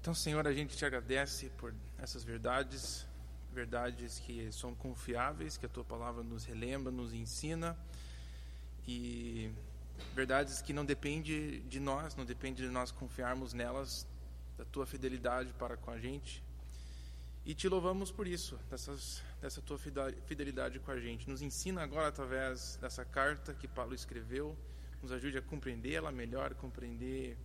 Então, Senhor, a gente te agradece por essas verdades, verdades que são confiáveis, que a tua palavra nos relembra, nos ensina, e verdades que não depende de nós, não depende de nós confiarmos nelas, da tua fidelidade para com a gente. E te louvamos por isso, dessas, dessa tua fidelidade com a gente. Nos ensina agora através dessa carta que Paulo escreveu, nos ajude a compreendê-la melhor, compreender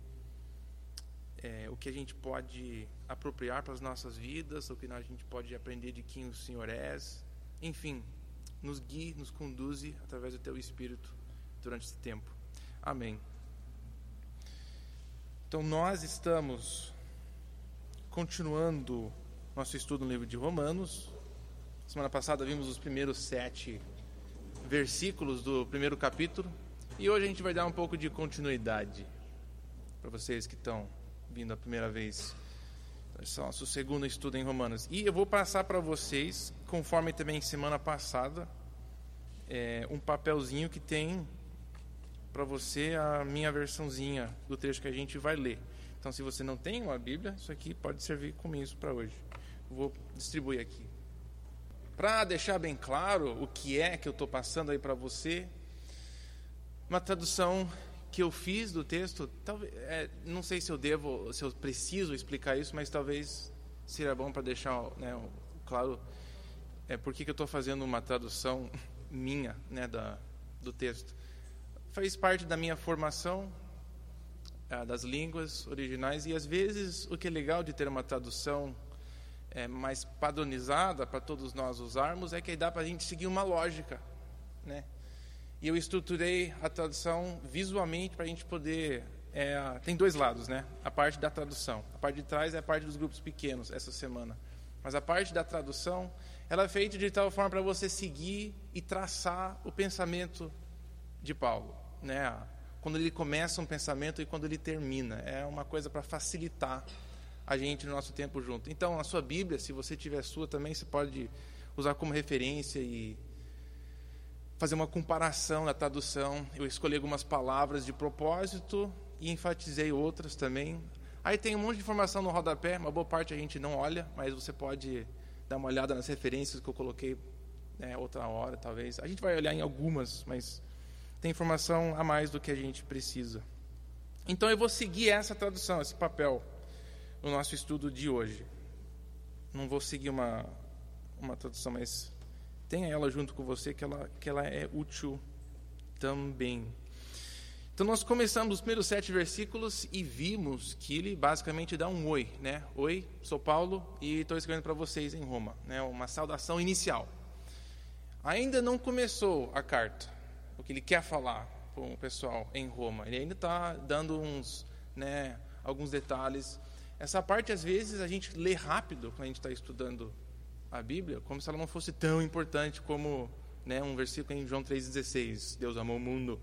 é, o que a gente pode apropriar para as nossas vidas, o que a gente pode aprender de quem o Senhor é. Enfim, nos guie, nos conduze através do teu Espírito durante esse tempo. Amém. Então, nós estamos continuando nosso estudo no livro de Romanos. Semana passada vimos os primeiros sete versículos do primeiro capítulo. E hoje a gente vai dar um pouco de continuidade para vocês que estão vindo a primeira vez. Esse é o nosso segundo estudo em Romanos. E eu vou passar para vocês, conforme também semana passada, é, um papelzinho que tem para você a minha versãozinha do texto que a gente vai ler. Então, se você não tem uma Bíblia, isso aqui pode servir como isso para hoje. Vou distribuir aqui. Para deixar bem claro o que é que eu estou passando aí para você, uma tradução que eu fiz do texto, talvez, é, não sei se eu devo, se eu preciso explicar isso, mas talvez seria bom para deixar né, claro é, por que, que eu estou fazendo uma tradução minha né, da, do texto. Faz parte da minha formação é, das línguas originais e às vezes o que é legal de ter uma tradução é, mais padronizada para todos nós usarmos é que dá para a gente seguir uma lógica, né? E eu estruturei a tradução visualmente para a gente poder. É, tem dois lados, né? A parte da tradução. A parte de trás é a parte dos grupos pequenos essa semana. Mas a parte da tradução, ela é feita de tal forma para você seguir e traçar o pensamento de Paulo, né? Quando ele começa um pensamento e quando ele termina, é uma coisa para facilitar a gente no nosso tempo junto. Então, a sua Bíblia, se você tiver a sua também, você pode usar como referência e fazer uma comparação na tradução. Eu escolhi algumas palavras de propósito e enfatizei outras também. Aí tem um monte de informação no rodapé, uma boa parte a gente não olha, mas você pode dar uma olhada nas referências que eu coloquei né, outra hora, talvez. A gente vai olhar em algumas, mas tem informação a mais do que a gente precisa. Então eu vou seguir essa tradução, esse papel, no nosso estudo de hoje. Não vou seguir uma, uma tradução mais tenha ela junto com você, que ela, que ela é útil também. Então, nós começamos os primeiros sete versículos e vimos que ele basicamente dá um oi, né? Oi, sou Paulo e estou escrevendo para vocês em Roma, né? Uma saudação inicial. Ainda não começou a carta, o que ele quer falar com o pessoal em Roma. Ele ainda está dando uns, né, alguns detalhes. Essa parte, às vezes, a gente lê rápido quando a gente está estudando a Bíblia como se ela não fosse tão importante como né, um versículo em João 3,16: Deus amou o mundo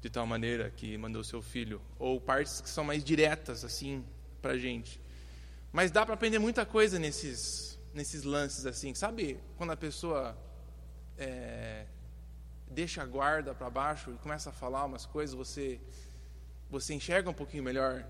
de tal maneira que mandou seu filho. Ou partes que são mais diretas, assim, para gente. Mas dá para aprender muita coisa nesses, nesses lances, assim. Sabe quando a pessoa é, deixa a guarda para baixo e começa a falar umas coisas, você, você enxerga um pouquinho melhor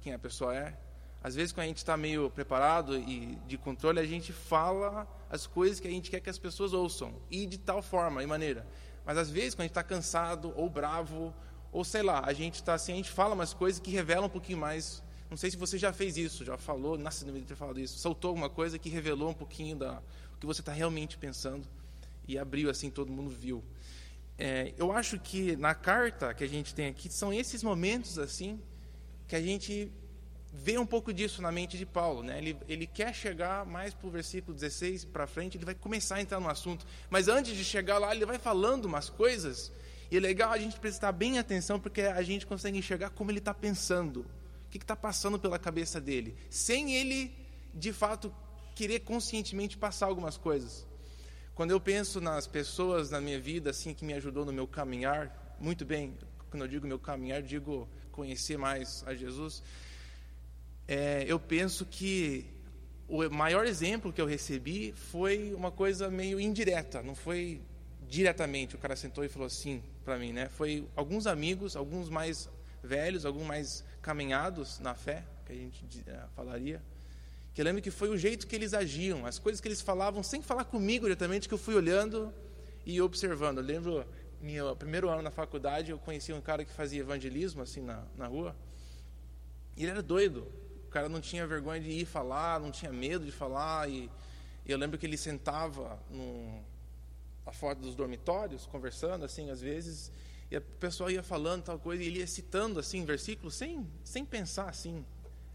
quem a pessoa é? Às vezes, quando a gente está meio preparado e de controle, a gente fala as coisas que a gente quer que as pessoas ouçam, e de tal forma e maneira. Mas às vezes, quando a gente está cansado ou bravo, ou sei lá, a gente está assim, a gente fala umas coisas que revelam um pouquinho mais. Não sei se você já fez isso, já falou, nossa, não deveria ter falado isso. Soltou alguma coisa que revelou um pouquinho da o que você está realmente pensando e abriu assim, todo mundo viu. É, eu acho que na carta que a gente tem aqui são esses momentos assim que a gente vê um pouco disso na mente de Paulo. Né? Ele, ele quer chegar mais para o versículo 16 para frente, ele vai começar a entrar no assunto. Mas antes de chegar lá, ele vai falando umas coisas. E é legal a gente prestar bem atenção, porque a gente consegue enxergar como ele está pensando. O que está passando pela cabeça dele. Sem ele, de fato, querer conscientemente passar algumas coisas. Quando eu penso nas pessoas na minha vida, assim, que me ajudou no meu caminhar, muito bem, quando eu digo meu caminhar, digo conhecer mais a Jesus é, eu penso que o maior exemplo que eu recebi foi uma coisa meio indireta, não foi diretamente. O cara sentou e falou assim para mim, né? Foi alguns amigos, alguns mais velhos, alguns mais caminhados na fé, que a gente eh, falaria. Que eu lembro que foi o jeito que eles agiam, as coisas que eles falavam, sem falar comigo diretamente, que eu fui olhando e observando. Eu lembro, meu primeiro ano na faculdade, eu conheci um cara que fazia evangelismo, assim, na, na rua. E ele era doido. Cara não tinha vergonha de ir falar, não tinha medo de falar. E, e eu lembro que ele sentava no, a dos dormitórios, conversando, assim, às vezes, e o pessoal ia falando tal coisa, e ele ia citando, assim, versículos, sem, sem pensar, assim.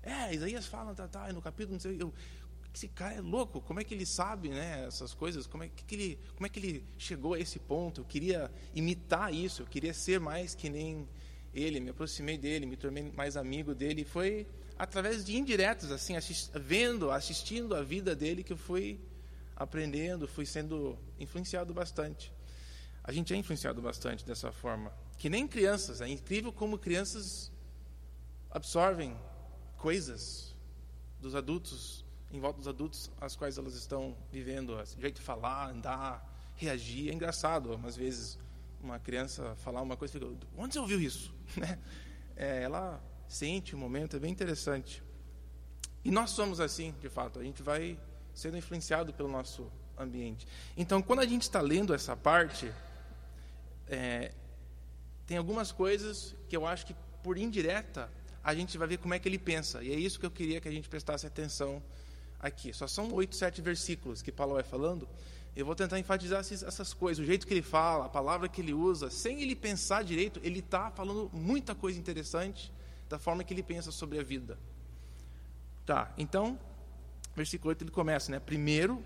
É, Isaías fala, tá, tá, no capítulo, não sei, eu, esse cara é louco, como é que ele sabe, né, essas coisas, como é que, que ele, como é que ele chegou a esse ponto? Eu queria imitar isso, eu queria ser mais que nem ele, me aproximei dele, me tornei mais amigo dele, e foi através de indiretos, assim, assist, vendo, assistindo a vida dele que eu fui aprendendo, fui sendo influenciado bastante. A gente é influenciado bastante dessa forma. Que nem crianças, é incrível como crianças absorvem coisas dos adultos, em volta dos adultos, as quais elas estão vivendo, o jeito de falar, andar, reagir. É engraçado, às vezes, uma criança falar uma coisa e fica, onde você ouviu isso? Né? É, ela sente o momento, é bem interessante. E nós somos assim, de fato, a gente vai sendo influenciado pelo nosso ambiente. Então, quando a gente está lendo essa parte, é, tem algumas coisas que eu acho que, por indireta, a gente vai ver como é que ele pensa. E é isso que eu queria que a gente prestasse atenção aqui. Só são oito, sete versículos que Paulo vai falando. Eu vou tentar enfatizar essas coisas, o jeito que ele fala, a palavra que ele usa, sem ele pensar direito, ele está falando muita coisa interessante da forma que ele pensa sobre a vida. Tá, então, versículo 8 ele começa, né? Primeiro,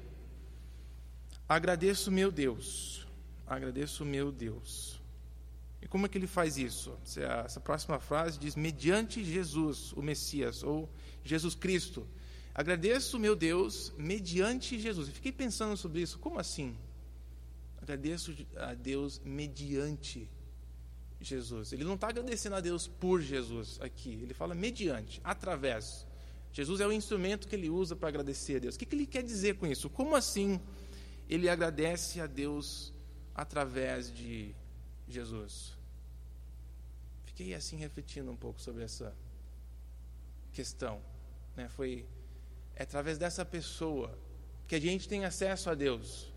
agradeço meu Deus. Agradeço meu Deus. E como é que ele faz isso? Essa próxima frase diz: mediante Jesus, o Messias, ou Jesus Cristo. Agradeço meu Deus mediante Jesus. Eu fiquei pensando sobre isso. Como assim? Agradeço a Deus mediante Jesus. Ele não está agradecendo a Deus por Jesus aqui. Ele fala mediante, através. Jesus é o instrumento que ele usa para agradecer a Deus. O que, que ele quer dizer com isso? Como assim ele agradece a Deus através de Jesus? Fiquei assim refletindo um pouco sobre essa questão. Né? Foi é através dessa pessoa que a gente tem acesso a Deus.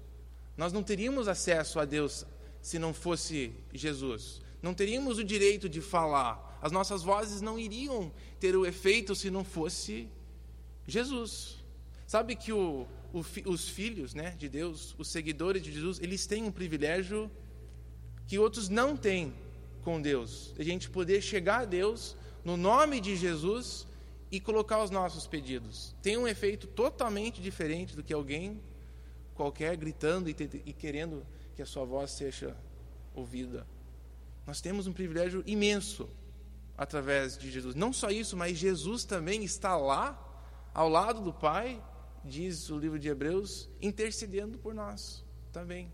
Nós não teríamos acesso a Deus se não fosse Jesus. Não teríamos o direito de falar as nossas vozes não iriam ter o efeito se não fosse Jesus. Sabe que o, o, os filhos né, de Deus, os seguidores de Jesus, eles têm um privilégio que outros não têm com Deus. A gente poder chegar a Deus no nome de Jesus e colocar os nossos pedidos. Tem um efeito totalmente diferente do que alguém qualquer gritando e, e querendo que a sua voz seja ouvida. Nós temos um privilégio imenso através de Jesus. Não só isso, mas Jesus também está lá, ao lado do Pai, diz o livro de Hebreus, intercedendo por nós também.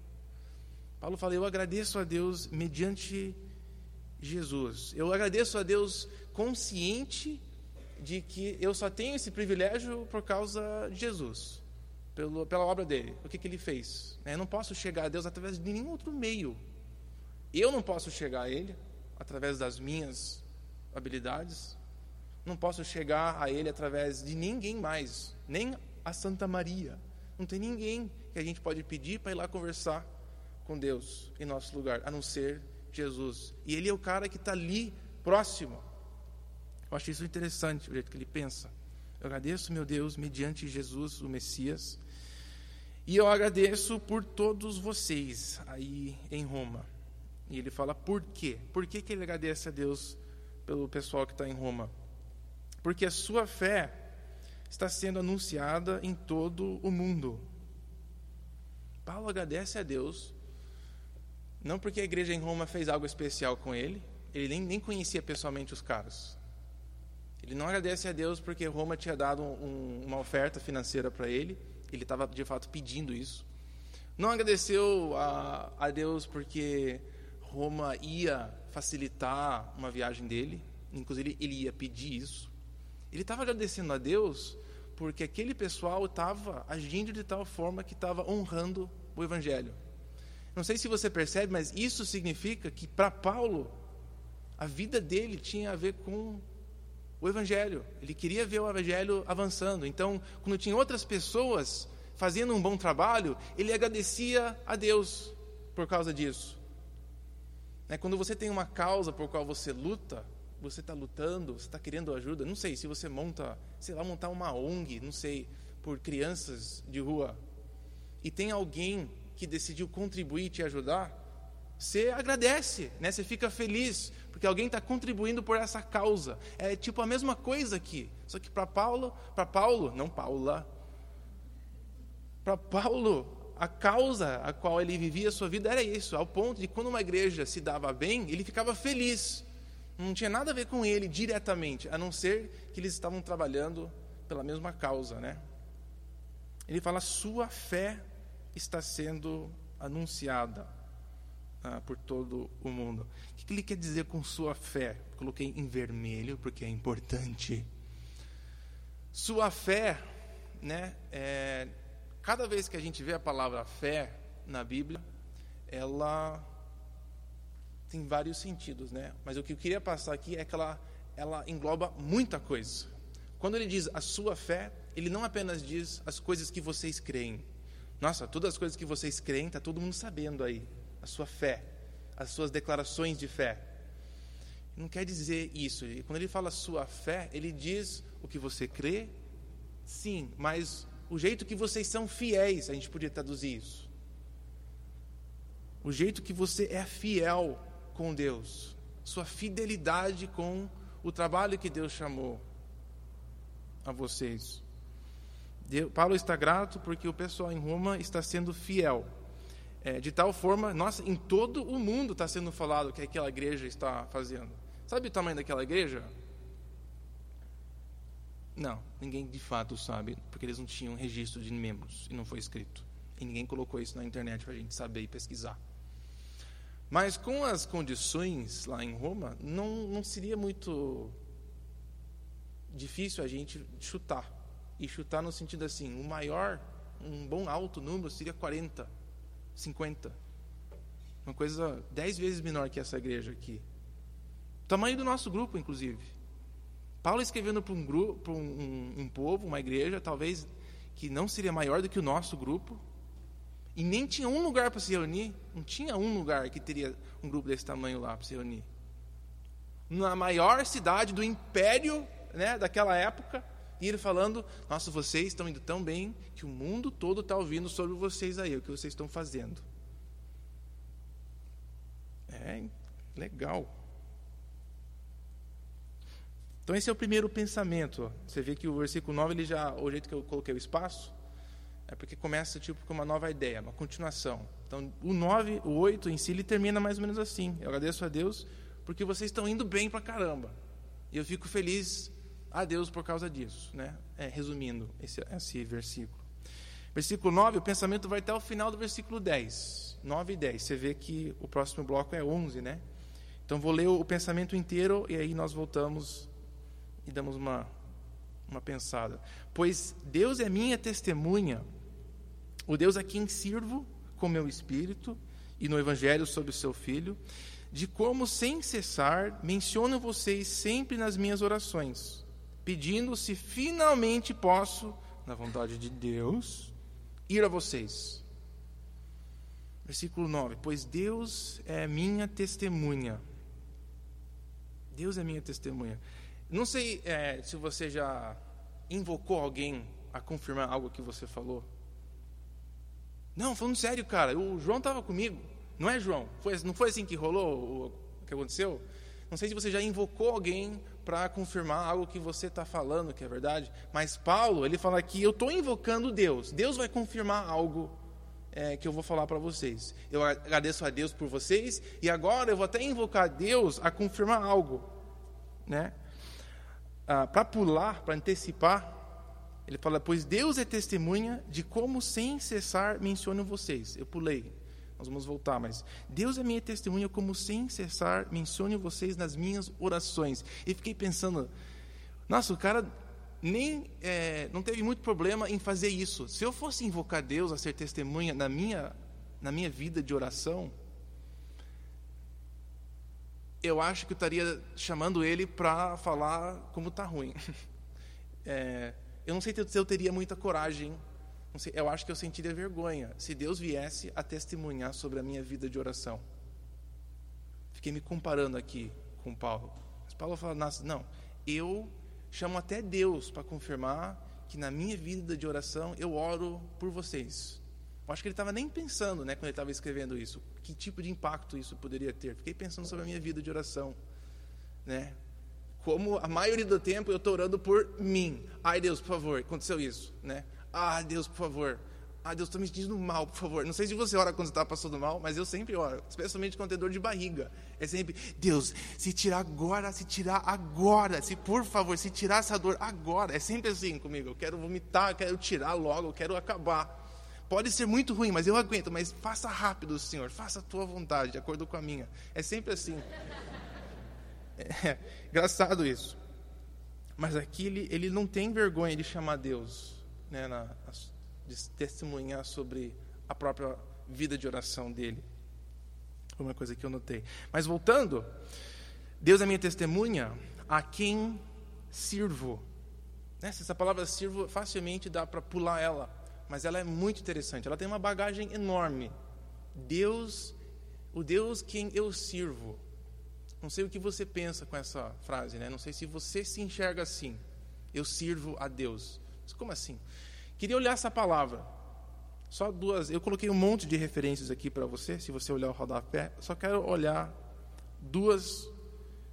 Paulo fala: Eu agradeço a Deus mediante Jesus. Eu agradeço a Deus consciente de que eu só tenho esse privilégio por causa de Jesus, pelo, pela obra dele. O que, que ele fez? Eu não posso chegar a Deus através de nenhum outro meio. Eu não posso chegar a Ele através das minhas habilidades. Não posso chegar a Ele através de ninguém mais, nem a Santa Maria. Não tem ninguém que a gente pode pedir para ir lá conversar com Deus em nosso lugar, a não ser Jesus. E Ele é o cara que está ali, próximo. Eu acho isso interessante, o jeito que ele pensa. Eu agradeço, meu Deus, mediante Jesus, o Messias. E eu agradeço por todos vocês aí em Roma. E ele fala por quê? Por que, que ele agradece a Deus pelo pessoal que está em Roma. Porque a sua fé está sendo anunciada em todo o mundo. Paulo agradece a Deus, não porque a igreja em Roma fez algo especial com ele, ele nem, nem conhecia pessoalmente os caras. Ele não agradece a Deus porque Roma tinha dado um, uma oferta financeira para ele, ele estava de fato pedindo isso. Não agradeceu a, a Deus porque Roma ia facilitar uma viagem dele, inclusive ele ia pedir isso. Ele estava agradecendo a Deus porque aquele pessoal estava agindo de tal forma que estava honrando o Evangelho. Não sei se você percebe, mas isso significa que para Paulo a vida dele tinha a ver com o evangelho. Ele queria ver o evangelho avançando. Então, quando tinha outras pessoas fazendo um bom trabalho, ele agradecia a Deus por causa disso. Né, quando você tem uma causa por qual você luta, você está lutando, você está querendo ajuda. Não sei se você monta, sei lá, montar uma ONG, não sei, por crianças de rua, e tem alguém que decidiu contribuir e te ajudar, você agradece, né? Você fica feliz porque alguém está contribuindo por essa causa. É tipo a mesma coisa aqui, só que para Paulo, para Paulo, não Paula, para Paulo, a causa a qual ele vivia a sua vida era isso, ao ponto de quando uma igreja se dava bem, ele ficava feliz. Não tinha nada a ver com ele diretamente, a não ser que eles estavam trabalhando pela mesma causa, né? Ele fala: sua fé está sendo anunciada ah, por todo o mundo. O que ele quer dizer com sua fé? Coloquei em vermelho porque é importante. Sua fé, né? É, cada vez que a gente vê a palavra fé na Bíblia, ela tem vários sentidos, né? Mas o que eu queria passar aqui é que ela, ela engloba muita coisa. Quando ele diz a sua fé, ele não apenas diz as coisas que vocês creem. Nossa, todas as coisas que vocês creem, está todo mundo sabendo aí. A sua fé, as suas declarações de fé. Não quer dizer isso. Quando ele fala sua fé, ele diz o que você crê, sim, mas o jeito que vocês são fiéis, a gente podia traduzir isso. O jeito que você é fiel com Deus, sua fidelidade com o trabalho que Deus chamou a vocês. Paulo está grato porque o pessoal em Roma está sendo fiel. É, de tal forma, nossa, em todo o mundo está sendo falado o que aquela igreja está fazendo. Sabe o tamanho daquela igreja? Não, ninguém de fato sabe, porque eles não tinham registro de membros e não foi escrito. E ninguém colocou isso na internet para a gente saber e pesquisar. Mas com as condições lá em Roma, não, não seria muito difícil a gente chutar. E chutar no sentido assim, o maior, um bom alto número seria 40, 50. Uma coisa dez vezes menor que essa igreja aqui. Tamanho do nosso grupo, inclusive. Paulo escrevendo para um grupo, para um, um, povo, uma igreja, talvez que não seria maior do que o nosso grupo, e nem tinha um lugar para se reunir, não tinha um lugar que teria um grupo desse tamanho lá para se reunir. Na maior cidade do império né, daquela época, e ele falando: Nossa, vocês estão indo tão bem que o mundo todo está ouvindo sobre vocês aí, o que vocês estão fazendo. É legal. Então esse é o primeiro pensamento. Você vê que o versículo 9, ele já, o jeito que eu coloquei o espaço, é porque começa tipo com uma nova ideia, uma continuação. Então o 9, o 8 em si, ele termina mais ou menos assim. Eu agradeço a Deus porque vocês estão indo bem pra caramba. E eu fico feliz a Deus por causa disso, né? É, resumindo esse, esse versículo. Versículo 9, o pensamento vai até o final do versículo 10. 9 e 10. Você vê que o próximo bloco é 11, né? Então vou ler o pensamento inteiro e aí nós voltamos e damos uma, uma pensada. Pois Deus é minha testemunha, o Deus a quem sirvo com meu espírito e no Evangelho sobre o seu Filho, de como sem cessar menciono vocês sempre nas minhas orações, pedindo se finalmente posso, na vontade de Deus, ir a vocês. Versículo 9: Pois Deus é minha testemunha. Deus é minha testemunha. Não sei é, se você já invocou alguém a confirmar algo que você falou. Não, falando sério, cara. O João estava comigo. Não é, João? Foi, não foi assim que rolou o que aconteceu? Não sei se você já invocou alguém para confirmar algo que você está falando que é verdade. Mas Paulo, ele fala aqui: eu estou invocando Deus. Deus vai confirmar algo é, que eu vou falar para vocês. Eu agradeço a Deus por vocês e agora eu vou até invocar Deus a confirmar algo, né? Ah, para pular, para antecipar, ele fala: Pois Deus é testemunha de como sem cessar menciono vocês. Eu pulei, nós vamos voltar, mas Deus é minha testemunha como sem cessar menciono vocês nas minhas orações. E fiquei pensando: Nossa, o cara nem é, não teve muito problema em fazer isso. Se eu fosse invocar Deus a ser testemunha na minha, na minha vida de oração, eu acho que eu estaria chamando ele para falar como está ruim. É, eu não sei se eu teria muita coragem, sei, eu acho que eu sentiria vergonha se Deus viesse a testemunhar sobre a minha vida de oração. Fiquei me comparando aqui com Paulo. Mas Paulo fala, não, eu chamo até Deus para confirmar que na minha vida de oração eu oro por vocês. Eu acho que ele estava nem pensando, né, quando ele estava escrevendo isso, que tipo de impacto isso poderia ter. Fiquei pensando sobre a minha vida de oração, né? Como a maioria do tempo eu estou orando por mim. Ai Deus, por favor, aconteceu isso, né? Ah Deus, por favor. Ah Deus, estou me sentindo mal, por favor. Não sei se você ora quando está passando mal, mas eu sempre oro, especialmente quando tem dor de barriga. É sempre Deus, se tirar agora, se tirar agora, se por favor, se tirar essa dor agora. É sempre assim comigo. Eu quero vomitar, eu quero tirar logo, eu quero acabar. Pode ser muito ruim, mas eu aguento. Mas faça rápido, Senhor. Faça a tua vontade, de acordo com a minha. É sempre assim. É, engraçado isso. Mas aqui ele, ele não tem vergonha de chamar Deus, né, na, de testemunhar sobre a própria vida de oração dele. Foi uma coisa que eu notei. Mas voltando, Deus é minha testemunha a quem sirvo. Né? Essa palavra sirvo facilmente dá para pular ela mas ela é muito interessante. Ela tem uma bagagem enorme. Deus, o Deus quem eu sirvo. Não sei o que você pensa com essa frase, né? Não sei se você se enxerga assim. Eu sirvo a Deus. Mas como assim? Queria olhar essa palavra. Só duas. Eu coloquei um monte de referências aqui para você. Se você olhar o rodapé, só quero olhar duas,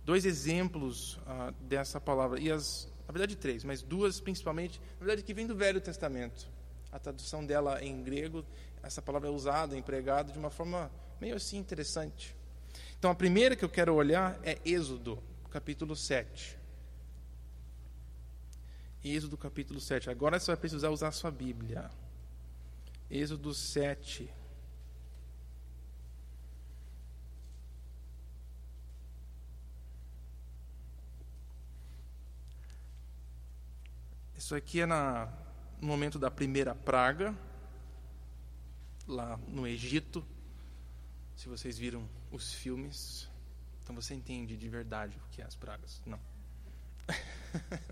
dois exemplos ah, dessa palavra. E as, na verdade três, mas duas principalmente. Na verdade que vem do Velho Testamento a tradução dela em grego, essa palavra é usada, empregada de uma forma meio assim interessante. Então, a primeira que eu quero olhar é Êxodo, capítulo 7. Êxodo, capítulo 7. Agora você vai precisar usar a sua Bíblia. Êxodo 7. Isso aqui é na no momento da primeira praga, lá no Egito. Se vocês viram os filmes, então você entende de verdade o que é as pragas. Não.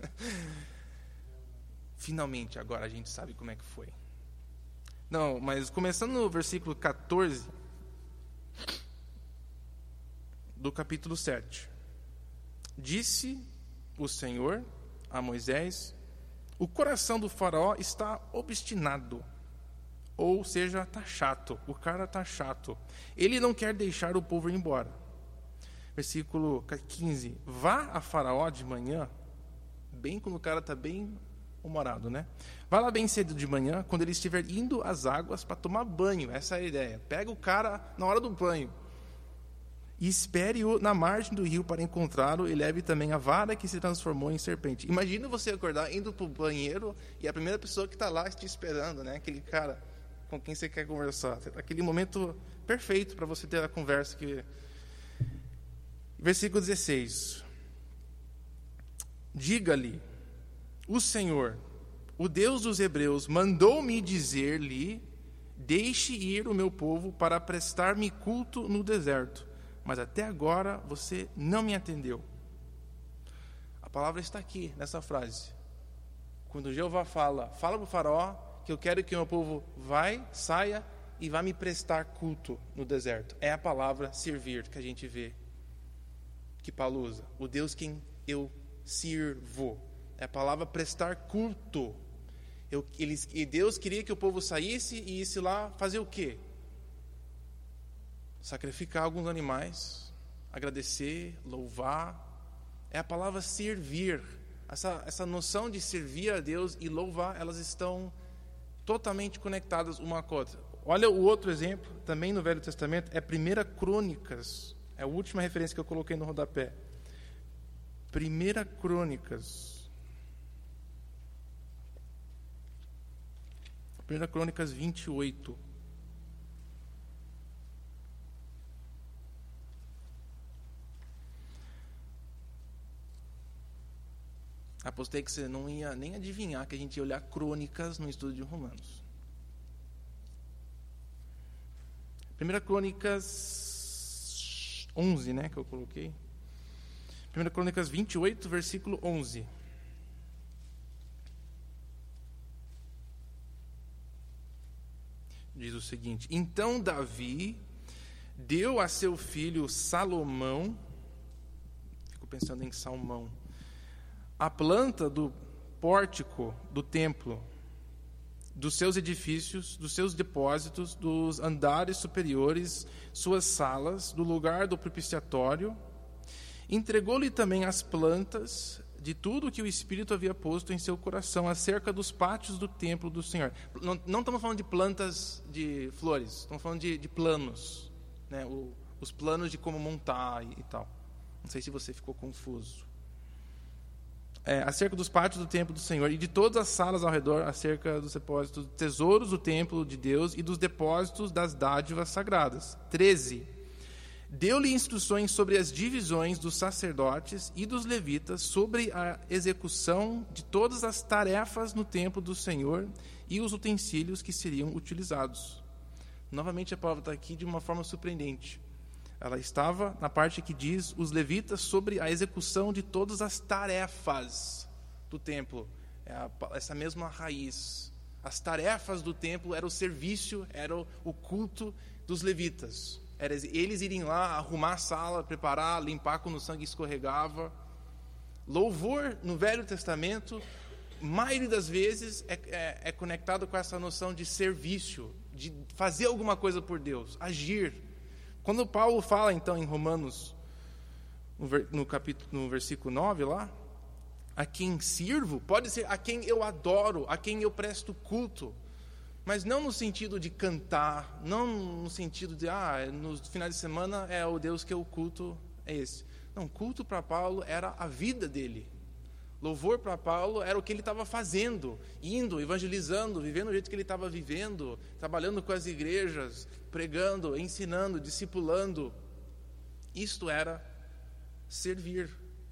Finalmente, agora a gente sabe como é que foi. Não, mas começando no versículo 14 do capítulo 7. Disse o Senhor a Moisés o coração do faraó está obstinado. Ou seja, está chato. O cara está chato. Ele não quer deixar o povo ir embora. Versículo 15. Vá a faraó de manhã, bem quando o cara está bem humorado, né? Vá lá bem cedo de manhã, quando ele estiver indo às águas para tomar banho. Essa é a ideia. Pega o cara na hora do banho e espere-o na margem do rio para encontrá-lo e leve também a vara que se transformou em serpente. Imagina você acordar indo para o banheiro e a primeira pessoa que está lá te esperando, né? Aquele cara com quem você quer conversar. Aquele momento perfeito para você ter a conversa que Versículo 16. Diga-lhe: O Senhor, o Deus dos Hebreus, mandou-me dizer-lhe: Deixe ir o meu povo para prestar-me culto no deserto mas até agora você não me atendeu. A palavra está aqui, nessa frase. Quando Jeová fala, fala para o faraó que eu quero que o meu povo vai, saia e vá me prestar culto no deserto. É a palavra servir que a gente vê que Paulo usa. O Deus quem eu sirvo. É a palavra prestar culto. Eu, eles, e Deus queria que o povo saísse e isse lá fazer o quê? Sacrificar alguns animais, agradecer, louvar. É a palavra servir. Essa, essa noção de servir a Deus e louvar, elas estão totalmente conectadas uma com a outra. Olha o outro exemplo, também no Velho Testamento, é 1 Crônicas. É a última referência que eu coloquei no rodapé. 1 Crônicas. 1 Crônicas 28. Apostei que você não ia nem adivinhar que a gente ia olhar crônicas no estudo de Romanos. Primeira Crônicas 11, né, que eu coloquei. 1 Crônicas 28, versículo 11. Diz o seguinte: Então Davi deu a seu filho Salomão, fico pensando em Salmão, a planta do pórtico do templo, dos seus edifícios, dos seus depósitos, dos andares superiores, suas salas, do lugar do propiciatório Entregou-lhe também as plantas de tudo que o Espírito havia posto em seu coração acerca dos pátios do templo do Senhor. Não, não estamos falando de plantas de flores, estamos falando de, de planos, né? O, os planos de como montar e, e, tal. Não sei se você ficou confuso. É, acerca dos pátios do templo do Senhor e de todas as salas ao redor, acerca dos depósitos, tesouros do templo de Deus e dos depósitos das dádivas sagradas. 13 deu-lhe instruções sobre as divisões dos sacerdotes e dos levitas, sobre a execução de todas as tarefas no templo do Senhor e os utensílios que seriam utilizados. Novamente, a palavra está aqui de uma forma surpreendente. Ela estava na parte que diz os levitas sobre a execução de todas as tarefas do templo. É a, essa mesma raiz. As tarefas do templo era o serviço, era o culto dos levitas. Era eles irem lá, arrumar a sala, preparar, limpar quando o sangue escorregava. Louvor no Velho Testamento, maioria das vezes, é, é, é conectado com essa noção de serviço, de fazer alguma coisa por Deus, agir. Quando Paulo fala, então, em Romanos, no, capítulo, no versículo 9 lá, a quem sirvo, pode ser a quem eu adoro, a quem eu presto culto mas não no sentido de cantar, não no sentido de, ah, no final de semana é o Deus que eu culto, é esse. Não, culto para Paulo era a vida dele. Louvor para Paulo era o que ele estava fazendo, indo, evangelizando, vivendo o jeito que ele estava vivendo, trabalhando com as igrejas, pregando, ensinando, discipulando. Isto era servir.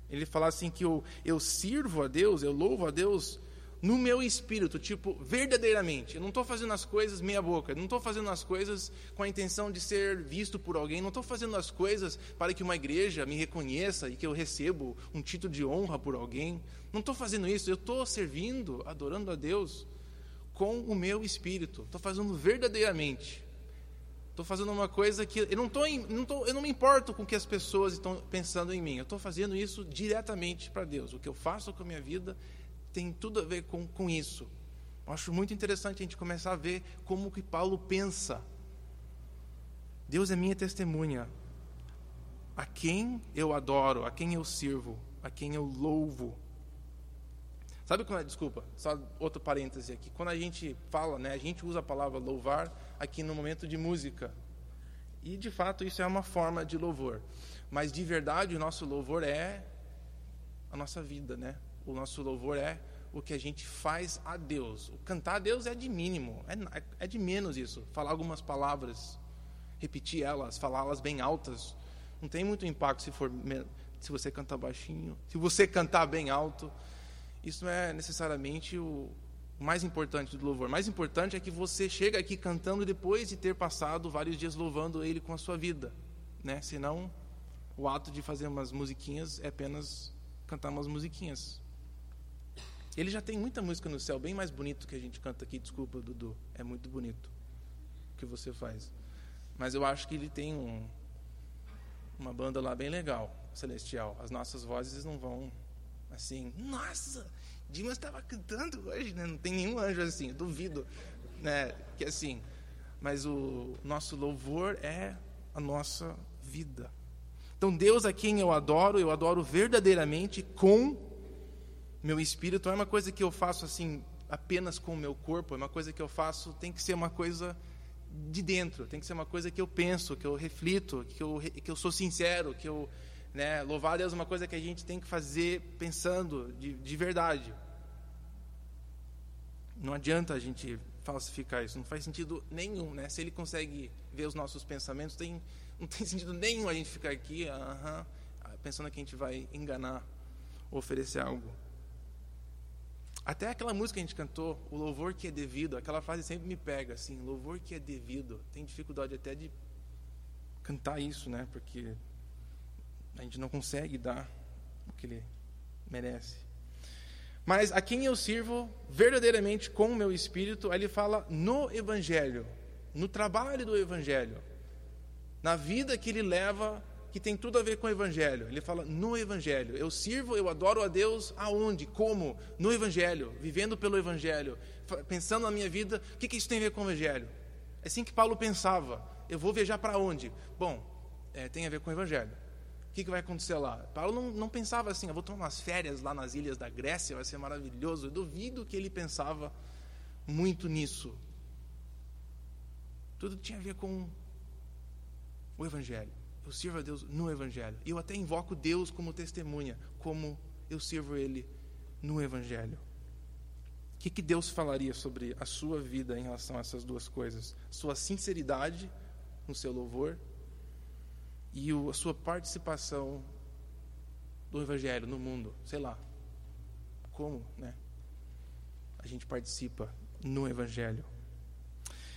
Ele fala assim que eu, eu sirvo a Deus, eu louvo a Deus no meu espírito, tipo, verdadeiramente. Eu não estou fazendo as coisas meia boca, não estou fazendo as coisas com a intenção de ser visto por alguém, não estou fazendo as coisas para que uma igreja me reconheça e que eu recebo um título de honra por alguém. Não estou fazendo isso, eu estou servindo, adorando a Deus com o meu espírito. Estou fazendo verdadeiramente. Estou fazendo uma coisa que eu não, tô, não tô, eu não me importo com o que as pessoas estão pensando em mim. Eu estou fazendo isso diretamente para Deus. O que eu faço com a minha vida tem tudo a ver com, com isso. Eu acho muito interessante a gente começar a ver como que Paulo pensa. Deus é minha testemunha. A quem eu adoro, a quem eu sirvo, a quem eu louvo. Sabe quando, é, desculpa, só outro parêntese aqui. Quando a gente fala, né, a gente usa a palavra louvar aqui no momento de música. E de fato isso é uma forma de louvor. Mas de verdade o nosso louvor é a nossa vida, né? o nosso louvor é o que a gente faz a Deus. O cantar a Deus é de mínimo, é, é de menos isso. Falar algumas palavras, repetir elas, falá-las bem altas, não tem muito impacto se for se você cantar baixinho, se você cantar bem alto. Isso não é necessariamente o mais importante do louvor. O mais importante é que você chega aqui cantando depois de ter passado vários dias louvando Ele com a sua vida, né? Senão o ato de fazer umas musiquinhas é apenas cantar umas musiquinhas. Ele já tem muita música no céu, bem mais bonito que a gente canta aqui. Desculpa, Dudu. É muito bonito o que você faz. Mas eu acho que ele tem um, uma banda lá bem legal, celestial. As nossas vozes não vão assim. Nossa, Dimas estava cantando hoje, né? Não tem nenhum anjo assim. Duvido, né? Que assim. Mas o nosso louvor é a nossa vida. Então Deus a quem eu adoro, eu adoro verdadeiramente com meu espírito não é uma coisa que eu faço assim apenas com o meu corpo, é uma coisa que eu faço, tem que ser uma coisa de dentro, tem que ser uma coisa que eu penso, que eu reflito, que eu, que eu sou sincero, que eu. Né, louvar a Deus é uma coisa que a gente tem que fazer pensando de, de verdade. Não adianta a gente falsificar isso, não faz sentido nenhum. Né? Se ele consegue ver os nossos pensamentos, tem, não tem sentido nenhum a gente ficar aqui uh -huh, pensando que a gente vai enganar, oferecer algo. Até aquela música que a gente cantou, o louvor que é devido, aquela frase sempre me pega, assim, louvor que é devido. Tem dificuldade até de cantar isso, né? Porque a gente não consegue dar o que ele merece. Mas a quem eu sirvo verdadeiramente com o meu espírito, aí ele fala no Evangelho, no trabalho do Evangelho, na vida que ele leva, que tem tudo a ver com o Evangelho. Ele fala no Evangelho. Eu sirvo, eu adoro a Deus aonde? Como? No Evangelho, vivendo pelo Evangelho, pensando na minha vida, o que, que isso tem a ver com o Evangelho? É assim que Paulo pensava. Eu vou viajar para onde? Bom, é, tem a ver com o Evangelho. O que, que vai acontecer lá? Paulo não, não pensava assim, eu vou tomar umas férias lá nas ilhas da Grécia, vai ser maravilhoso. Eu duvido que ele pensava muito nisso. Tudo tinha a ver com o Evangelho. Eu sirvo a Deus no Evangelho. E eu até invoco Deus como testemunha, como eu sirvo Ele no Evangelho. O que, que Deus falaria sobre a sua vida em relação a essas duas coisas? Sua sinceridade no seu louvor e a sua participação do Evangelho no mundo, sei lá, como, né? A gente participa no Evangelho.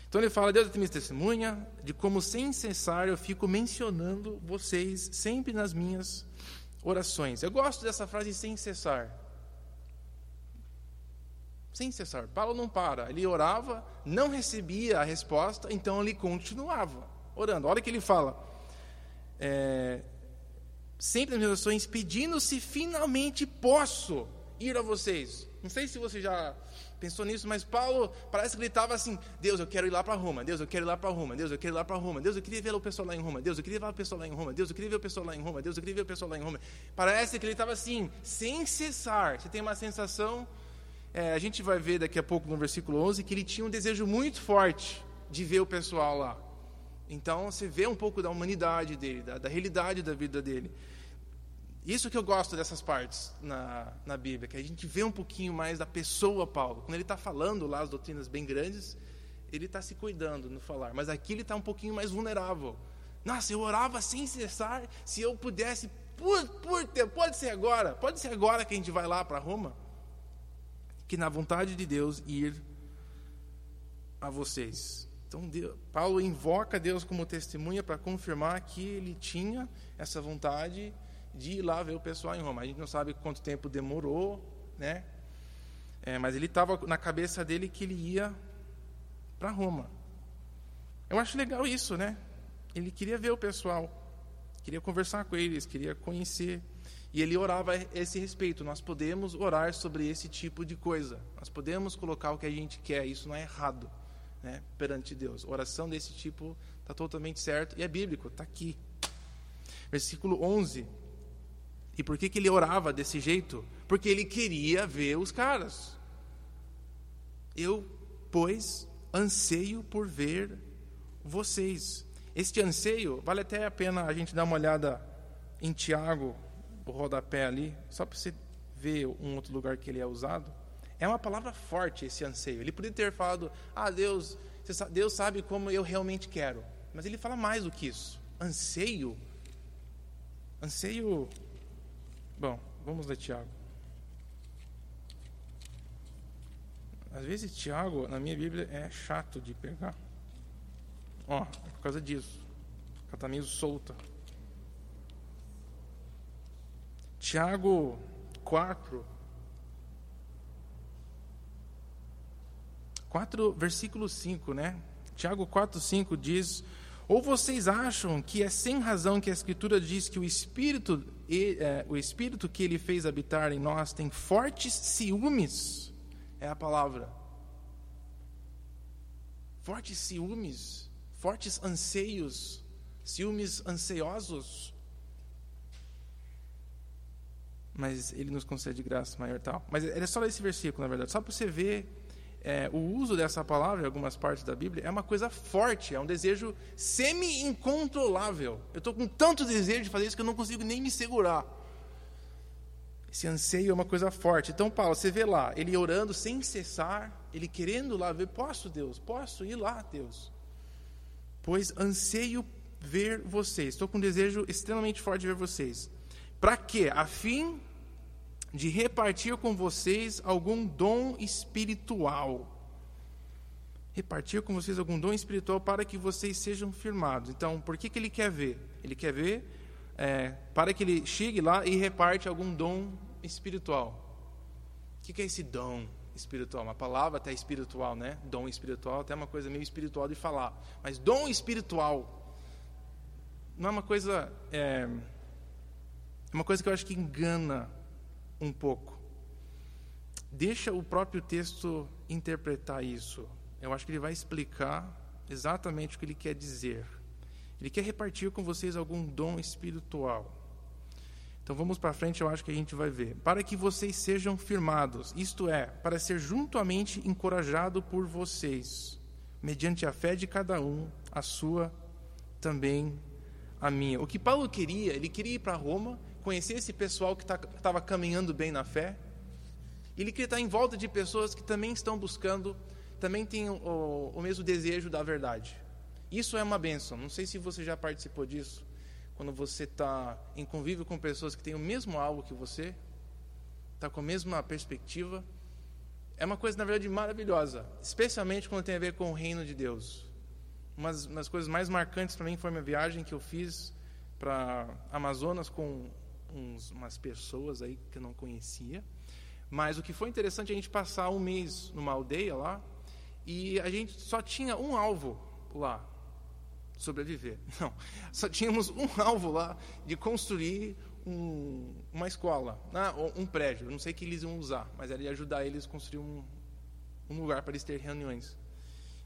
Então ele fala, Deus é minha testemunha de como sem cessar eu fico mencionando vocês sempre nas minhas orações. Eu gosto dessa frase sem cessar. Sem cessar. Paulo não para. Ele orava, não recebia a resposta, então ele continuava orando. Olha o que ele fala é, sempre nas minhas orações, pedindo se finalmente posso ir a vocês. Não sei se você já pensou nisso, mas Paulo parece que estava assim: Deus, eu quero ir lá para Roma, Deus, eu quero ir lá para Roma, Deus, eu quero ir lá para Roma, Deus, eu queria ver o pessoal lá em Roma, Deus, eu queria ver o pessoal lá em Roma, Deus, eu queria ver o pessoal lá em Roma, Deus, eu queria ver o pessoal lá em Roma. Parece que ele estava assim, sem cessar. Você tem uma sensação, é, a gente vai ver daqui a pouco no versículo 11, que ele tinha um desejo muito forte de ver o pessoal lá. Então você vê um pouco da humanidade dele, da, da realidade da vida dele. Isso que eu gosto dessas partes na, na Bíblia, que a gente vê um pouquinho mais da pessoa Paulo. Quando ele está falando lá as doutrinas bem grandes, ele está se cuidando no falar. Mas aqui ele está um pouquinho mais vulnerável. Nossa, eu orava sem cessar. Se eu pudesse, por, por pode ser agora, pode ser agora que a gente vai lá para Roma. Que na vontade de Deus ir a vocês. Então, Deus, Paulo invoca Deus como testemunha para confirmar que ele tinha essa vontade de ir lá ver o pessoal em Roma. A gente não sabe quanto tempo demorou, né? É, mas ele estava na cabeça dele que ele ia para Roma. Eu acho legal isso, né? Ele queria ver o pessoal, queria conversar com eles, queria conhecer. E ele orava a esse respeito. Nós podemos orar sobre esse tipo de coisa. Nós podemos colocar o que a gente quer. Isso não é errado né, perante Deus. Oração desse tipo está totalmente certo e é bíblico, está aqui. Versículo 11. E por que, que ele orava desse jeito? Porque ele queria ver os caras. Eu, pois, anseio por ver vocês. Este anseio, vale até a pena a gente dar uma olhada em Tiago, o rodapé ali, só para você ver um outro lugar que ele é usado. É uma palavra forte esse anseio. Ele poderia ter falado: Ah, Deus, Deus sabe como eu realmente quero. Mas ele fala mais do que isso. Anseio. Anseio. Bom, vamos ler Tiago. Às vezes Tiago, na minha Bíblia, é chato de pegar. Ó, é por causa disso. Ela está meio solta. Tiago 4, 4, versículo 5, né? Tiago 4, 5 diz: Ou vocês acham que é sem razão que a Escritura diz que o Espírito, é, o Espírito que ele fez habitar em nós tem fortes ciúmes? É a palavra. Fortes ciúmes, fortes anseios, ciúmes ansiosos. Mas ele nos concede graça maior tal. Mas é só esse versículo, na verdade, só para você ver é, o uso dessa palavra em algumas partes da Bíblia é uma coisa forte, é um desejo semi-incontrolável. Eu estou com tanto desejo de fazer isso que eu não consigo nem me segurar. Esse anseio é uma coisa forte. Então, Paulo, você vê lá, ele orando sem cessar, ele querendo lá ver, posso, Deus, posso ir lá, Deus. Pois anseio ver vocês. Estou com um desejo extremamente forte de ver vocês. Para quê? A fim de repartir com vocês algum dom espiritual. Repartir com vocês algum dom espiritual para que vocês sejam firmados. Então, por que, que ele quer ver? Ele quer ver é, para que ele chegue lá e reparte algum dom espiritual. O que é esse dom espiritual? Uma palavra até espiritual, né? Dom espiritual, até uma coisa meio espiritual de falar. Mas dom espiritual não é uma coisa. É, é uma coisa que eu acho que engana um pouco. Deixa o próprio texto interpretar isso. Eu acho que ele vai explicar exatamente o que ele quer dizer. Ele quer repartir com vocês algum dom espiritual. Então vamos para frente, eu acho que a gente vai ver. Para que vocês sejam firmados, isto é, para ser juntamente encorajado por vocês, mediante a fé de cada um, a sua também a minha. O que Paulo queria, ele queria ir para Roma, conhecer esse pessoal que estava tá, caminhando bem na fé. Ele queria estar em volta de pessoas que também estão buscando, também têm o, o mesmo desejo da verdade. Isso é uma benção. Não sei se você já participou disso quando você está em convívio com pessoas que têm o mesmo alvo que você, está com a mesma perspectiva, é uma coisa, na verdade, maravilhosa, especialmente quando tem a ver com o reino de Deus. Uma das coisas mais marcantes para mim foi uma viagem que eu fiz para Amazonas com uns, umas pessoas aí que eu não conhecia. Mas o que foi interessante é a gente passar um mês numa aldeia lá e a gente só tinha um alvo lá sobreviver. Não, só tínhamos um alvo lá de construir um, uma escola, né, um prédio. Eu não sei que eles iam usar, mas era ajudar eles a construir um, um lugar para eles terem reuniões.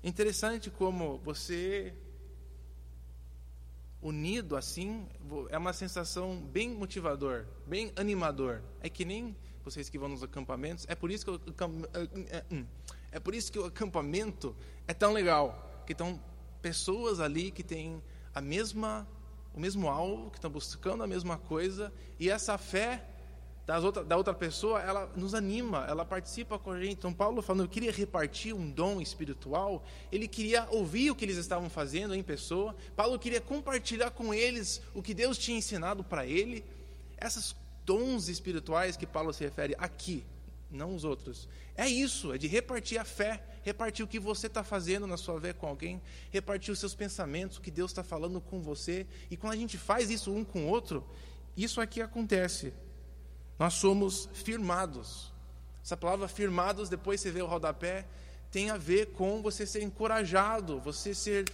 Interessante como você unido assim é uma sensação bem motivador, bem animador. É que nem vocês que vão nos acampamentos. É por isso que o, é, é, hum, é por isso que o acampamento é tão legal, que estão pessoas ali que têm a mesma, o mesmo alvo, que estão buscando a mesma coisa, e essa fé das outra, da outra pessoa, ela nos anima, ela participa com a gente. Então, Paulo falando, eu queria repartir um dom espiritual, ele queria ouvir o que eles estavam fazendo em pessoa, Paulo queria compartilhar com eles o que Deus tinha ensinado para ele. Essas dons espirituais que Paulo se refere aqui, não os outros. É isso, é de repartir a fé, repartir o que você está fazendo na sua fé com alguém, repartir os seus pensamentos, o que Deus está falando com você. E quando a gente faz isso um com o outro, isso aqui acontece. Nós somos firmados. Essa palavra firmados, depois você vê o rodapé, tem a ver com você ser encorajado, você ser,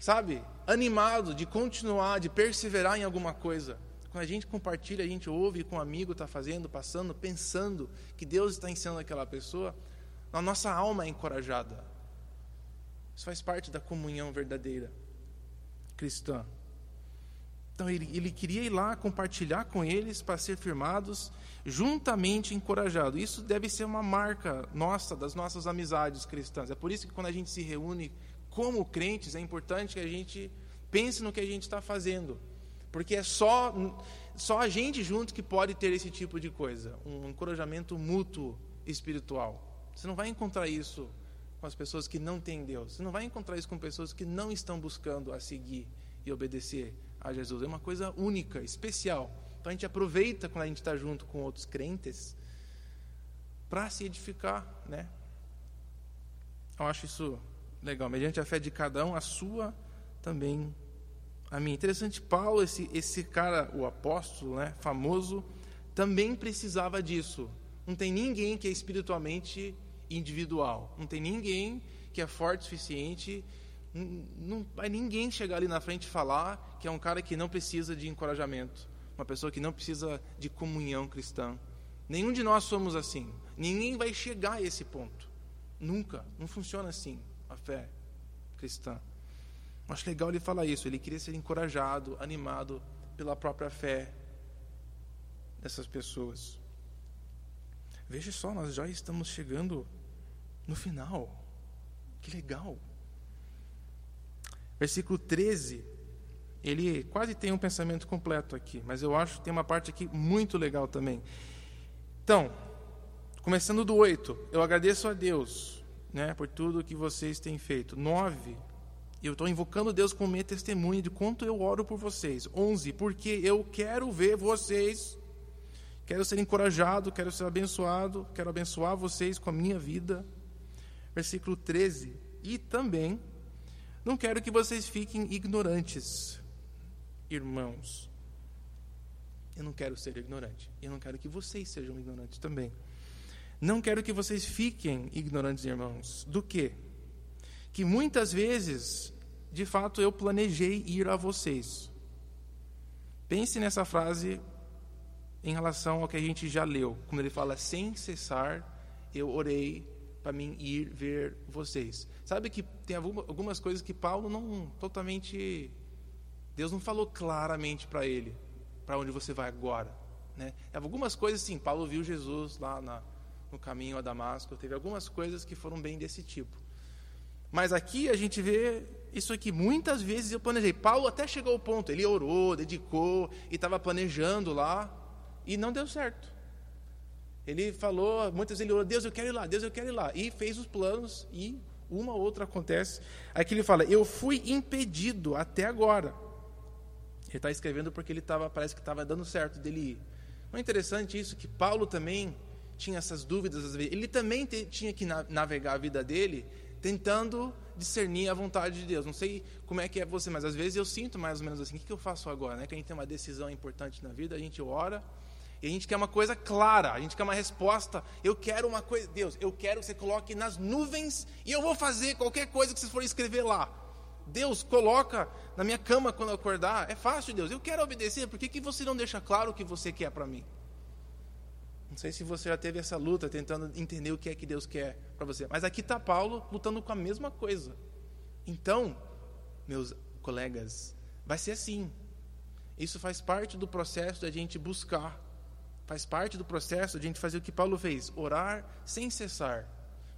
sabe, animado de continuar, de perseverar em alguma coisa. Quando a gente compartilha, a gente ouve com um amigo está fazendo, passando, pensando que Deus está ensinando aquela pessoa, a nossa alma é encorajada. Isso faz parte da comunhão verdadeira cristã. Então ele, ele queria ir lá compartilhar com eles para ser firmados, juntamente encorajados. Isso deve ser uma marca nossa, das nossas amizades cristãs. É por isso que quando a gente se reúne como crentes, é importante que a gente pense no que a gente está fazendo. Porque é só, só a gente junto que pode ter esse tipo de coisa, um encorajamento mútuo espiritual. Você não vai encontrar isso com as pessoas que não têm Deus. Você não vai encontrar isso com pessoas que não estão buscando a seguir e obedecer a Jesus. É uma coisa única, especial. Então a gente aproveita quando a gente está junto com outros crentes para se edificar, né? Eu acho isso legal. Mediante a fé de cada um, a sua também a mim. Interessante, Paulo, esse, esse cara, o apóstolo, né, famoso, também precisava disso. Não tem ninguém que é espiritualmente individual. Não tem ninguém que é forte o suficiente. Não, vai ninguém chegar ali na frente e falar que é um cara que não precisa de encorajamento. Uma pessoa que não precisa de comunhão cristã. Nenhum de nós somos assim. Ninguém vai chegar a esse ponto. Nunca. Não funciona assim a fé cristã. Acho legal ele falar isso. Ele queria ser encorajado, animado pela própria fé dessas pessoas. Veja só, nós já estamos chegando no final. Que legal. Versículo 13. Ele quase tem um pensamento completo aqui, mas eu acho que tem uma parte aqui muito legal também. Então, começando do 8, eu agradeço a Deus né, por tudo que vocês têm feito. 9, eu estou invocando Deus como minha testemunha de quanto eu oro por vocês. 11. Porque eu quero ver vocês, quero ser encorajado, quero ser abençoado, quero abençoar vocês com a minha vida. Versículo 13. E também não quero que vocês fiquem ignorantes, irmãos. Eu não quero ser ignorante. Eu não quero que vocês sejam ignorantes também. Não quero que vocês fiquem ignorantes, irmãos. Do que? Que muitas vezes, de fato, eu planejei ir a vocês. Pense nessa frase em relação ao que a gente já leu. Quando ele fala, sem cessar, eu orei para mim ir ver vocês. Sabe que tem algumas coisas que Paulo não totalmente. Deus não falou claramente para ele, para onde você vai agora. Né? Algumas coisas, sim, Paulo viu Jesus lá na, no caminho a Damasco, teve algumas coisas que foram bem desse tipo. Mas aqui a gente vê isso aqui. Muitas vezes eu planejei. Paulo até chegou ao ponto, ele orou, dedicou e estava planejando lá e não deu certo. Ele falou, muitas vezes ele orou, Deus, eu quero ir lá, Deus, eu quero ir lá. E fez os planos e uma ou outra acontece. Aqui ele fala, eu fui impedido até agora. Ele está escrevendo porque ele tava, parece que estava dando certo dele ir. Não é interessante isso, que Paulo também tinha essas dúvidas às vezes. Ele também te, tinha que navegar a vida dele tentando discernir a vontade de Deus. Não sei como é que é você, mas às vezes eu sinto mais ou menos assim, o que eu faço agora? Né? Que a gente tem uma decisão importante na vida, a gente ora, e a gente quer uma coisa clara, a gente quer uma resposta. Eu quero uma coisa, Deus, eu quero que você coloque nas nuvens e eu vou fazer qualquer coisa que você for escrever lá. Deus, coloca na minha cama quando eu acordar. É fácil, Deus, eu quero obedecer. Por que, que você não deixa claro o que você quer para mim? Não sei se você já teve essa luta tentando entender o que é que Deus quer para você. Mas aqui está Paulo lutando com a mesma coisa. Então, meus colegas, vai ser assim. Isso faz parte do processo da gente buscar Faz parte do processo de a gente fazer o que Paulo fez, orar sem cessar.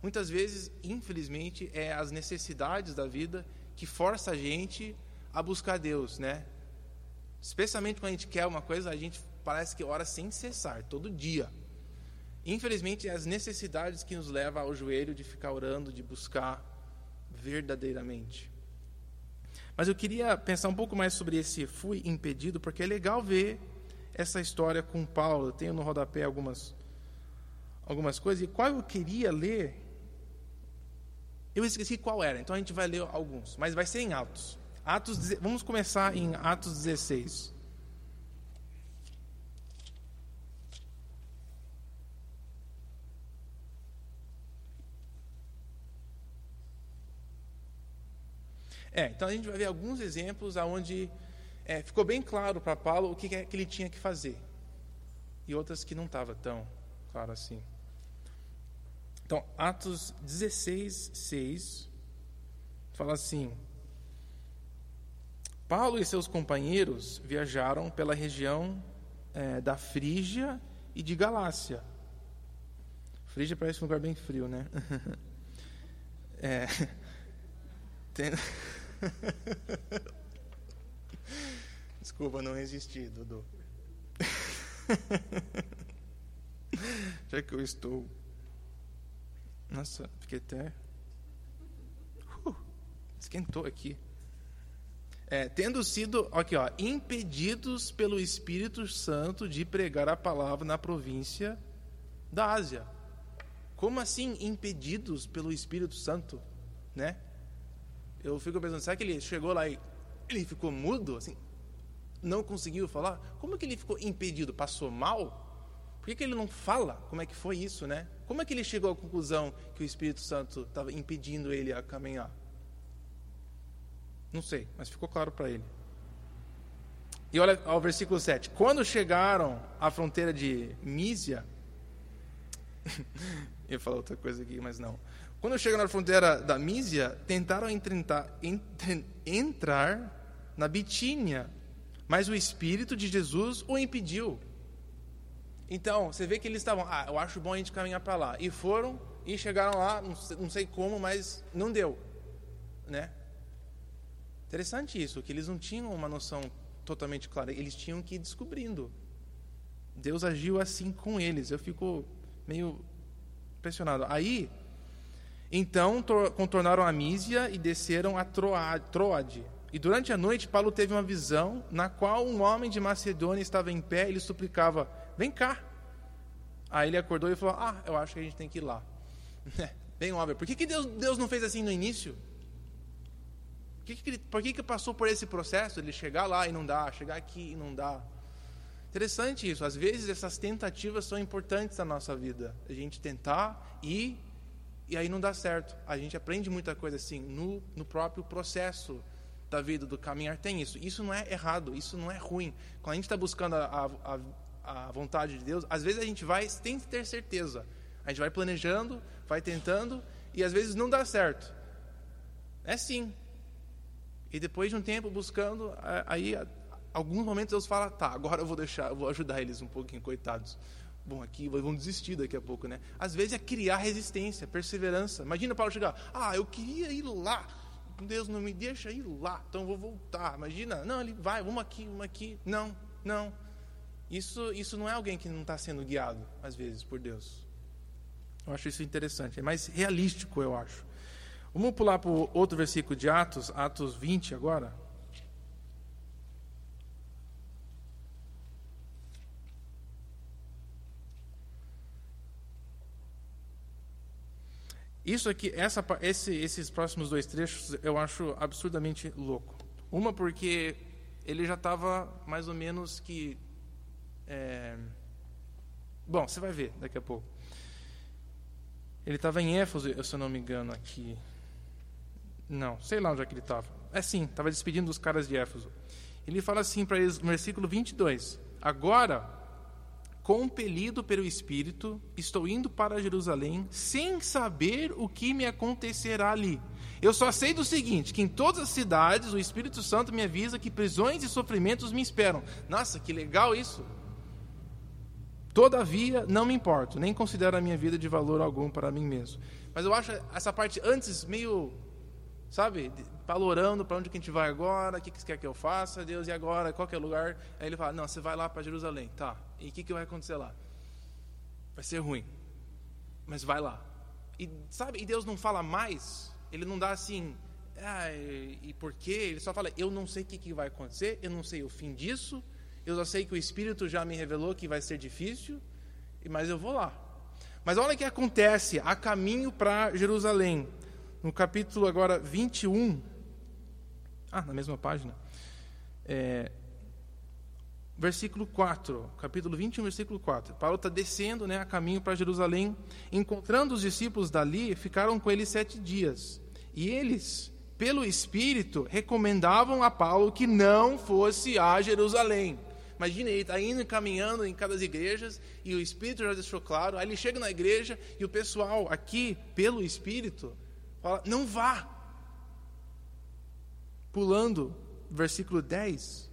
Muitas vezes, infelizmente, é as necessidades da vida que força a gente a buscar Deus, né? Especialmente quando a gente quer uma coisa, a gente parece que ora sem cessar, todo dia. Infelizmente, é as necessidades que nos levam ao joelho de ficar orando, de buscar verdadeiramente. Mas eu queria pensar um pouco mais sobre esse fui impedido, porque é legal ver essa história com Paulo. Eu tenho no rodapé algumas, algumas coisas. E qual eu queria ler, eu esqueci qual era. Então a gente vai ler alguns, mas vai ser em Atos. Atos vamos começar em Atos 16. É, então a gente vai ver alguns exemplos aonde é, ficou bem claro para Paulo o que, é que ele tinha que fazer. E outras que não estava tão claro assim. Então, Atos 16, 6, fala assim: Paulo e seus companheiros viajaram pela região é, da Frígia e de Galácia. Frígia parece um lugar bem frio, né? é, tem... Desculpa, não resisti, Dudu. Já que eu estou. Nossa, fiquei até. Uh, esquentou aqui. É, tendo sido, aqui ó, impedidos pelo Espírito Santo de pregar a palavra na província da Ásia. Como assim impedidos pelo Espírito Santo, né? Eu fico pensando, será que ele chegou lá e ele ficou mudo, assim, não conseguiu falar? Como é que ele ficou impedido? Passou mal? Por que, que ele não fala? Como é que foi isso, né? Como é que ele chegou à conclusão que o Espírito Santo estava impedindo ele a caminhar? Não sei, mas ficou claro para ele. E olha ao versículo 7. Quando chegaram à fronteira de Mísia, eu ia falar outra coisa aqui, mas não. Quando chegaram na fronteira da Mísia, tentaram entrar, entrar na Bitínia, mas o Espírito de Jesus o impediu. Então, você vê que eles estavam, ah, eu acho bom a gente caminhar para lá. E foram e chegaram lá, não sei, como, mas não deu. Né? Interessante isso, que eles não tinham uma noção totalmente clara, eles tinham que ir descobrindo. Deus agiu assim com eles. Eu fico meio impressionado. Aí, então, contornaram a Mísia e desceram a Troade e durante a noite, Paulo teve uma visão na qual um homem de Macedônia estava em pé e ele suplicava: Vem cá. Aí ele acordou e falou: Ah, eu acho que a gente tem que ir lá. Bem óbvio. Por que, que Deus, Deus não fez assim no início? Por que, que, por que, que passou por esse processo? Ele chegar lá e não dá, chegar aqui e não dá. Interessante isso. Às vezes essas tentativas são importantes na nossa vida. A gente tentar e e aí não dá certo. A gente aprende muita coisa assim no, no próprio processo da vida, do caminhar. Tem isso. Isso não é errado, isso não é ruim. Quando a gente está buscando a, a, a vontade de Deus, às vezes a gente vai, tem que ter certeza. A gente vai planejando, vai tentando e às vezes não dá certo. É sim. E depois de um tempo buscando, aí alguns momentos Deus fala, tá, agora eu vou deixar, eu vou ajudar eles um pouquinho, coitados. Bom, aqui vão desistir daqui a pouco, né? Às vezes é criar resistência, perseverança. Imagina Paulo chegar, ah, eu queria ir lá, Deus não me deixa ir lá, então vou voltar. Imagina, não, ele vai, vamos aqui, vamos aqui. Não, não. Isso, isso não é alguém que não está sendo guiado, às vezes, por Deus. Eu acho isso interessante. É mais realístico, eu acho. Vamos pular para o outro versículo de Atos, Atos 20 agora. Isso aqui, essa, esse, esses próximos dois trechos eu acho absurdamente louco. Uma porque ele já estava mais ou menos que. É... Bom, você vai ver daqui a pouco. Ele estava em Éfeso, se eu não me engano, aqui. Não, sei lá onde é que ele estava. É sim, estava despedindo dos caras de Éfeso. Ele fala assim para eles no versículo 22. Agora, compelido pelo Espírito, estou indo para Jerusalém sem saber o que me acontecerá ali. Eu só sei do seguinte: que em todas as cidades o Espírito Santo me avisa que prisões e sofrimentos me esperam. Nossa, que legal isso! Todavia, não me importo, nem considero a minha vida de valor algum para mim mesmo. Mas eu acho essa parte antes meio, sabe, valorando para onde que a gente vai agora, o que, que você quer que eu faça, Deus, e agora, qualquer lugar. Aí ele fala: Não, você vai lá para Jerusalém, tá. E o que, que vai acontecer lá? Vai ser ruim, mas vai lá. E sabe, e Deus não fala mais, ele não dá assim, ah, e, e por quê? Ele só fala: Eu não sei o que, que vai acontecer, eu não sei o fim disso eu já sei que o Espírito já me revelou que vai ser difícil, mas eu vou lá. Mas olha o que acontece a caminho para Jerusalém. No capítulo agora 21. Ah, na mesma página. É, versículo 4, capítulo 21, versículo 4. Paulo está descendo né, a caminho para Jerusalém. Encontrando os discípulos dali, ficaram com ele sete dias. E eles, pelo Espírito, recomendavam a Paulo que não fosse a Jerusalém. Imagina, ele está indo caminhando em cada igrejas e o Espírito já deixou claro. Aí ele chega na igreja e o pessoal aqui, pelo Espírito, fala: não vá. Pulando, versículo 10.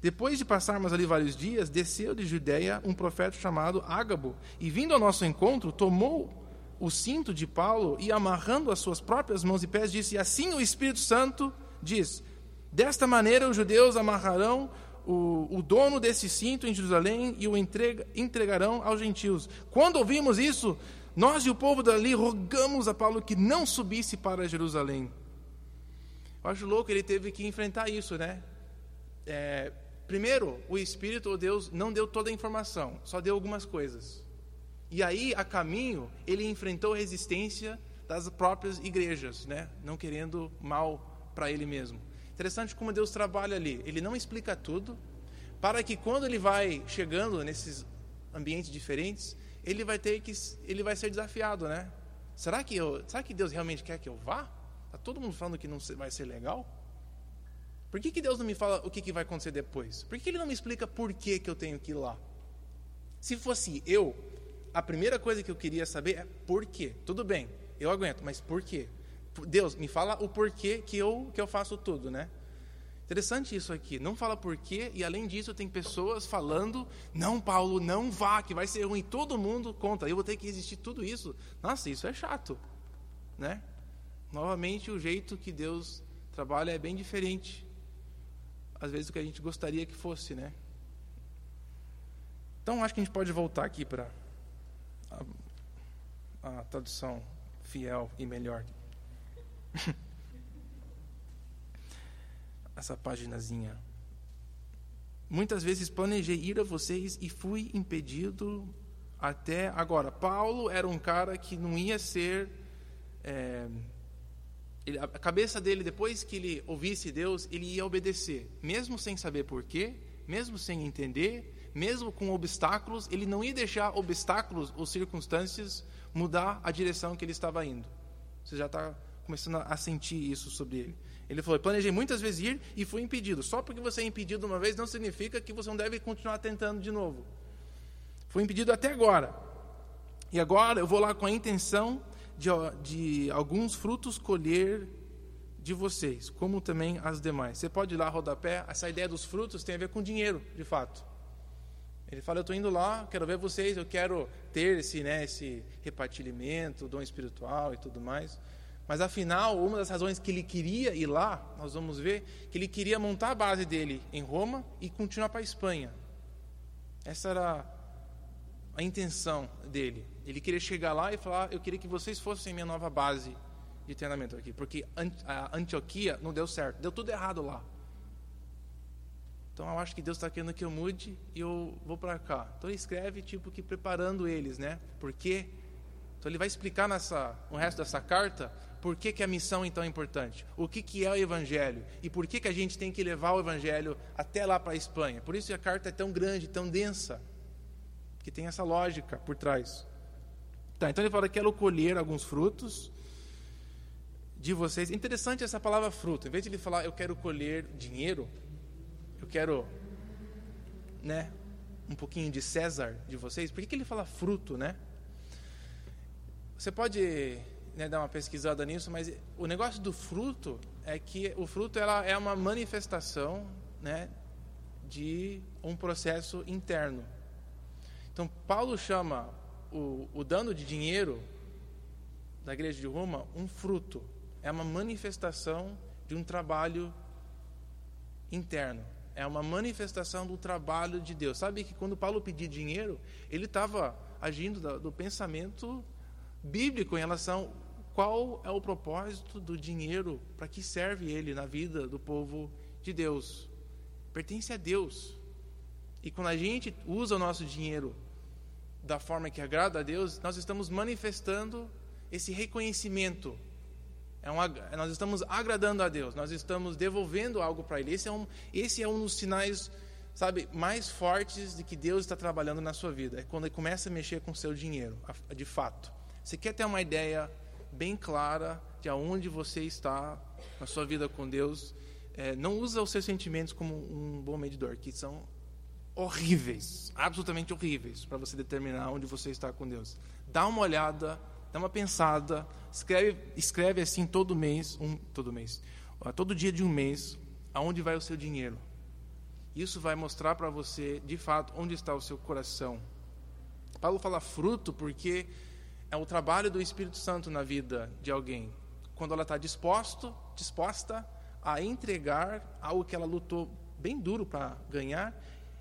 Depois de passarmos ali vários dias, desceu de Judéia um profeta chamado Ágabo, e vindo ao nosso encontro, tomou o cinto de Paulo e, amarrando as suas próprias mãos e pés, disse: Assim o Espírito Santo diz: Desta maneira os judeus amarrarão o, o dono desse cinto em Jerusalém e o entrega, entregarão aos gentios. Quando ouvimos isso, nós e o povo dali rogamos a Paulo que não subisse para Jerusalém. Eu acho louco, ele teve que enfrentar isso, né? É, primeiro, o Espírito, ou Deus, não deu toda a informação, só deu algumas coisas. E aí, a caminho, ele enfrentou resistência das próprias igrejas, né? Não querendo mal para ele mesmo. Interessante como Deus trabalha ali. Ele não explica tudo, para que quando ele vai chegando nesses ambientes diferentes, ele vai ter que ele vai ser desafiado, né? Será que eu, será que Deus realmente quer que eu vá? Todo mundo falando que não vai ser legal? Por que, que Deus não me fala o que, que vai acontecer depois? Por que, que Ele não me explica por que, que eu tenho que ir lá? Se fosse eu, a primeira coisa que eu queria saber é por quê. Tudo bem, eu aguento, mas por quê? Deus, me fala o porquê que eu, que eu faço tudo, né? Interessante isso aqui. Não fala porquê, e além disso, tem pessoas falando: não, Paulo, não vá, que vai ser ruim. Todo mundo conta, eu vou ter que resistir tudo isso. Nossa, isso é chato, né? Novamente, o jeito que Deus trabalha é bem diferente, às vezes, do que a gente gostaria que fosse, né? Então, acho que a gente pode voltar aqui para a, a tradução fiel e melhor. Essa paginazinha. Muitas vezes planejei ir a vocês e fui impedido até agora. Paulo era um cara que não ia ser. É, ele, a cabeça dele, depois que ele ouvisse Deus, ele ia obedecer, mesmo sem saber porquê, mesmo sem entender, mesmo com obstáculos, ele não ia deixar obstáculos ou circunstâncias mudar a direção que ele estava indo. Você já está começando a sentir isso sobre ele. Ele falou: planejei muitas vezes ir e fui impedido. Só porque você é impedido uma vez não significa que você não deve continuar tentando de novo. Fui impedido até agora. E agora eu vou lá com a intenção de, de alguns frutos colher de vocês, como também as demais. Você pode ir lá rodapé. Essa ideia dos frutos tem a ver com dinheiro, de fato. Ele fala: Eu estou indo lá, quero ver vocês, eu quero ter esse, né, esse repartilhamento, dom espiritual e tudo mais. Mas afinal, uma das razões que ele queria ir lá, nós vamos ver, que ele queria montar a base dele em Roma e continuar para a Espanha. Essa era a intenção dele. Ele queria chegar lá e falar: Eu queria que vocês fossem minha nova base de treinamento aqui, porque a Antioquia não deu certo, deu tudo errado lá. Então eu acho que Deus está querendo que eu mude e eu vou para cá. Então ele escreve tipo que preparando eles, né? Porque então ele vai explicar nessa, no resto dessa carta por que, que a missão então é importante, o que, que é o Evangelho e por que, que a gente tem que levar o Evangelho até lá para a Espanha. Por isso a carta é tão grande, tão densa, que tem essa lógica por trás. Tá, então ele fala: quero colher alguns frutos de vocês. Interessante essa palavra fruto. Em vez de ele falar eu quero colher dinheiro, eu quero, né, um pouquinho de César de vocês. Por que, que ele fala fruto, né? Você pode né, dar uma pesquisada nisso, mas o negócio do fruto é que o fruto ela é uma manifestação né, de um processo interno. Então, Paulo chama o, o dano de dinheiro da igreja de Roma um fruto, é uma manifestação de um trabalho interno. É uma manifestação do trabalho de Deus. Sabe que quando Paulo pedia dinheiro, ele estava agindo do, do pensamento bíblico em relação qual é o propósito do dinheiro, para que serve ele na vida do povo de Deus. Pertence a Deus. E quando a gente usa o nosso dinheiro da forma que agrada a Deus, nós estamos manifestando esse reconhecimento. É um, nós estamos agradando a Deus, nós estamos devolvendo algo para Ele. Esse é, um, esse é um dos sinais, sabe, mais fortes de que Deus está trabalhando na sua vida. É quando Ele começa a mexer com o seu dinheiro, de fato. Você quer ter uma ideia bem clara de aonde você está na sua vida com Deus. É, não usa os seus sentimentos como um bom medidor, que são horríveis, absolutamente horríveis, para você determinar onde você está com Deus. Dá uma olhada, dá uma pensada, escreve, escreve assim todo mês, um, todo mês, todo dia de um mês, aonde vai o seu dinheiro. Isso vai mostrar para você, de fato, onde está o seu coração. Paulo fala fruto porque é o trabalho do Espírito Santo na vida de alguém. Quando ela está disposto, disposta a entregar algo que ela lutou bem duro para ganhar,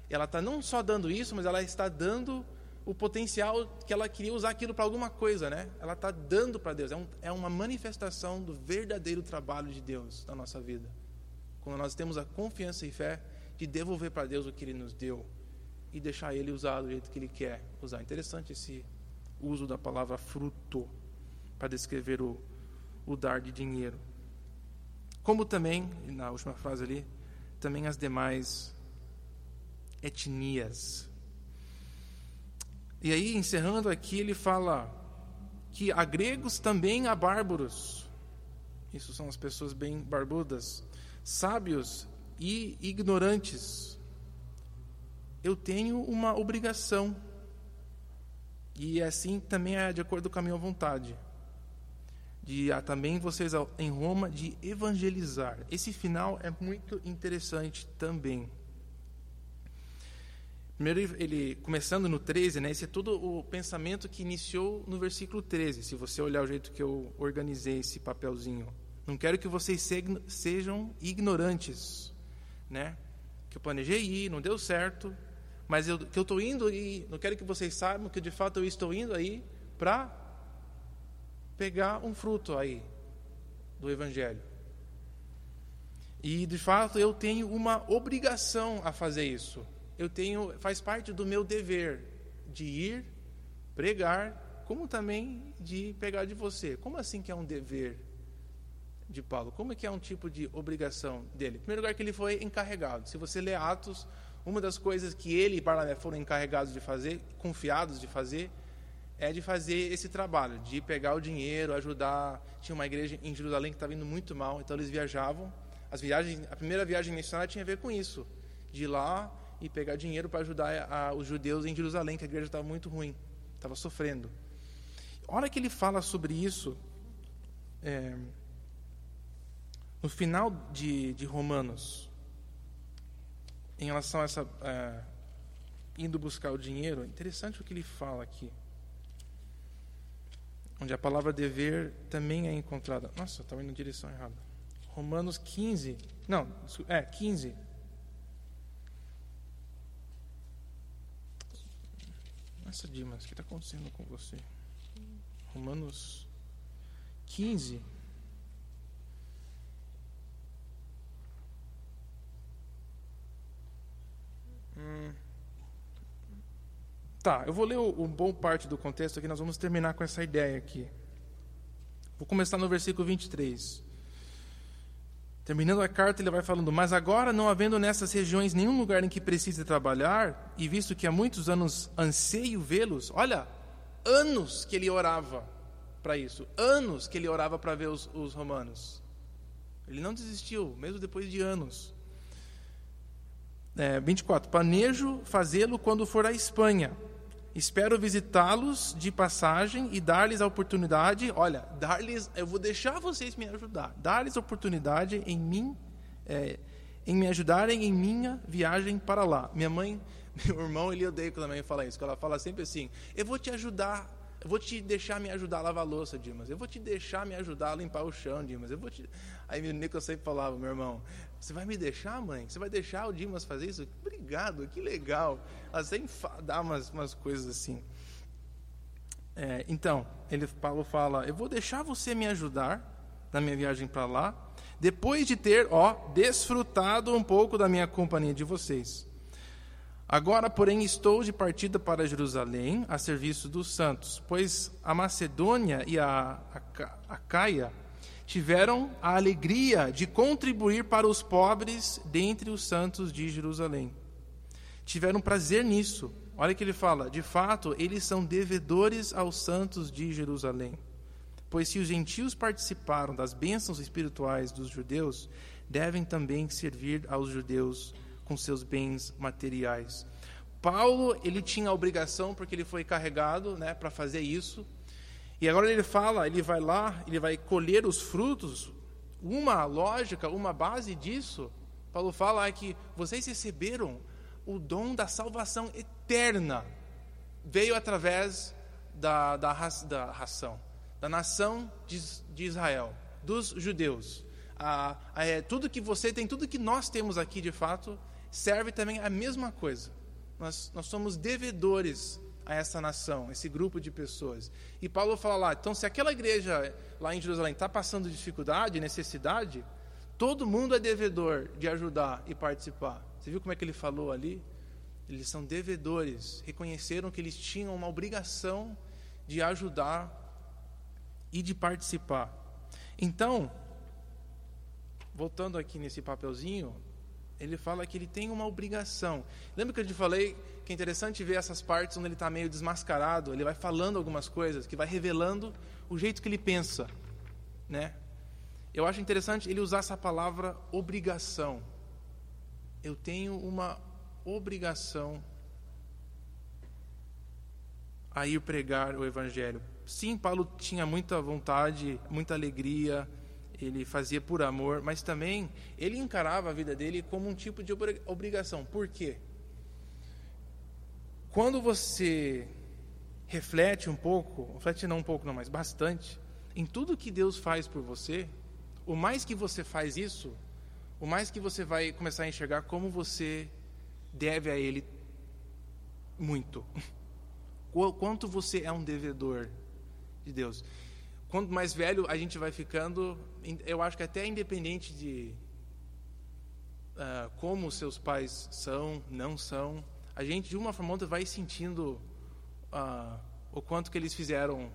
ela está não só dando isso, mas ela está dando o potencial que ela queria usar aquilo para alguma coisa, né? Ela está dando para Deus. É, um, é uma manifestação do verdadeiro trabalho de Deus na nossa vida. Quando nós temos a confiança e fé de devolver para Deus o que Ele nos deu e deixar Ele usar do jeito que Ele quer usar. Interessante esse uso da palavra fruto para descrever o, o dar de dinheiro. Como também, na última frase ali, também as demais etnias. E aí, encerrando aqui, ele fala que há gregos também há bárbaros. Isso são as pessoas bem barbudas, sábios e ignorantes. Eu tenho uma obrigação e assim também é de acordo com a minha vontade. De ah, também vocês em Roma de evangelizar. Esse final é muito interessante também. Primeiro, ele, começando no 13, né, esse é todo o pensamento que iniciou no versículo 13. Se você olhar o jeito que eu organizei esse papelzinho. Não quero que vocês sejam ignorantes. Né? Que eu planejei ir, não deu certo, mas eu, que eu estou indo e não quero que vocês saibam que de fato eu estou indo aí para pegar um fruto aí do Evangelho. E de fato eu tenho uma obrigação a fazer isso. Eu tenho, faz parte do meu dever de ir pregar, como também de pegar de você. Como assim que é um dever de Paulo? Como é que é um tipo de obrigação dele? Em primeiro lugar que ele foi encarregado. Se você ler Atos, uma das coisas que ele e Barnabé foram encarregados de fazer, confiados de fazer, é de fazer esse trabalho, de pegar o dinheiro, ajudar. Tinha uma igreja em Jerusalém que estava indo muito mal, então eles viajavam. As viagens, a primeira viagem missionária tinha a ver com isso, de ir lá e pegar dinheiro para ajudar a, os judeus em Jerusalém, que a igreja estava muito ruim, estava sofrendo. A hora que ele fala sobre isso, é, no final de, de, Romanos, em relação a essa é, indo buscar o dinheiro, é interessante o que ele fala aqui onde a palavra dever também é encontrada. Nossa, estava indo na direção errada. Romanos 15. Não, é, 15. Nossa, Dimas, o que está acontecendo com você? Romanos 15. Hum. Tá, eu vou ler um bom parte do contexto aqui, nós vamos terminar com essa ideia aqui. Vou começar no versículo 23. Terminando a carta, ele vai falando: Mas agora, não havendo nessas regiões nenhum lugar em que precise trabalhar, e visto que há muitos anos anseio vê-los, olha, anos que ele orava para isso, anos que ele orava para ver os, os romanos. Ele não desistiu, mesmo depois de anos. É, 24. Planejo fazê-lo quando for à Espanha Espero visitá-los de passagem e dar-lhes a oportunidade. Olha, dar-lhes, eu vou deixar vocês me ajudar. Dar-lhes a oportunidade em mim, é, em me ajudarem em minha viagem para lá. Minha mãe, meu irmão, ele odeia quando a mãe fala isso. Que ela fala sempre assim: Eu vou te ajudar eu vou te deixar me ajudar a lavar a louça, Dimas. Eu vou te deixar me ajudar a limpar o chão, Dimas. Eu vou te... Aí o Nicolas sempre falava, meu irmão, você vai me deixar, mãe? Você vai deixar o Dimas fazer isso? Obrigado, que legal. Ela sempre dá umas, umas coisas assim. É, então, ele, Paulo fala, eu vou deixar você me ajudar na minha viagem para lá, depois de ter, ó, desfrutado um pouco da minha companhia de vocês. Agora, porém, estou de partida para Jerusalém a serviço dos santos, pois a Macedônia e a, Caia tiveram a alegria de contribuir para os pobres dentre os santos de Jerusalém. Tiveram prazer nisso. Olha que ele fala: de fato, eles são devedores aos santos de Jerusalém. Pois se os gentios participaram das bênçãos espirituais dos judeus, devem também servir aos judeus com seus bens materiais. Paulo, ele tinha a obrigação, porque ele foi carregado né, para fazer isso. E agora ele fala, ele vai lá, ele vai colher os frutos. Uma lógica, uma base disso, Paulo fala é que vocês receberam o dom da salvação eterna. Veio através da, da, da ração, da nação de, de Israel, dos judeus. A, a, é, tudo que você tem, tudo que nós temos aqui de fato, serve também a mesma coisa. Nós, nós somos devedores a essa nação, esse grupo de pessoas. E Paulo fala lá, então se aquela igreja lá em Jerusalém está passando dificuldade, necessidade, todo mundo é devedor de ajudar e participar. Você viu como é que ele falou ali? Eles são devedores, reconheceram que eles tinham uma obrigação de ajudar e de participar. Então, voltando aqui nesse papelzinho, ele fala que ele tem uma obrigação. Lembra que eu te falei que é interessante ver essas partes onde ele está meio desmascarado, ele vai falando algumas coisas, que vai revelando o jeito que ele pensa, né? Eu acho interessante ele usar essa palavra obrigação. Eu tenho uma obrigação a ir pregar o evangelho. Sim, Paulo tinha muita vontade, muita alegria, ele fazia por amor, mas também ele encarava a vida dele como um tipo de obrigação. Por quê? Quando você reflete um pouco, reflete não um pouco, não, mas bastante, em tudo que Deus faz por você, o mais que você faz isso, o mais que você vai começar a enxergar como você deve a Ele muito. Quanto você é um devedor de Deus. Quanto mais velho a gente vai ficando, eu acho que até independente de uh, como seus pais são, não são, a gente de uma forma ou outra vai sentindo uh, o quanto que eles fizeram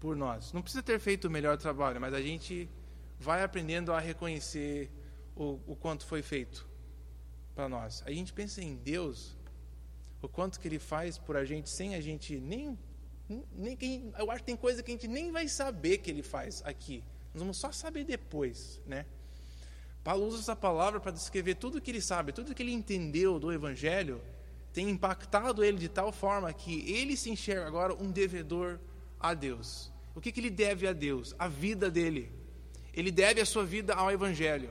por nós. Não precisa ter feito o melhor trabalho, mas a gente vai aprendendo a reconhecer o, o quanto foi feito. para nós. A gente pensa em Deus, o quanto que Ele faz por a gente sem a gente nem, nem eu acho que tem coisa que a gente nem vai saber que Ele faz aqui. Nós vamos só saber depois, né? Paulo usa essa palavra para descrever tudo que ele sabe, tudo que ele entendeu do Evangelho, tem impactado ele de tal forma que ele se enxerga agora um devedor a Deus. O que, que ele deve a Deus? A vida dele. Ele deve a sua vida ao Evangelho.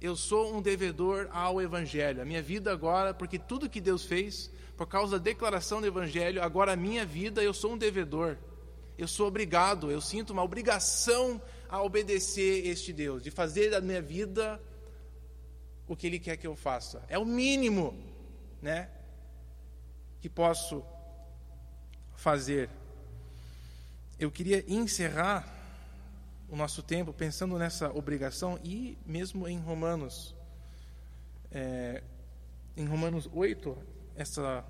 Eu sou um devedor ao Evangelho. A minha vida agora, porque tudo que Deus fez, por causa da declaração do Evangelho, agora a minha vida, eu sou um devedor. Eu sou obrigado, eu sinto uma obrigação a obedecer este Deus, de fazer da minha vida o que Ele quer que eu faça. É o mínimo, né, que posso fazer. Eu queria encerrar o nosso tempo pensando nessa obrigação e mesmo em Romanos. É, em Romanos 8, essa,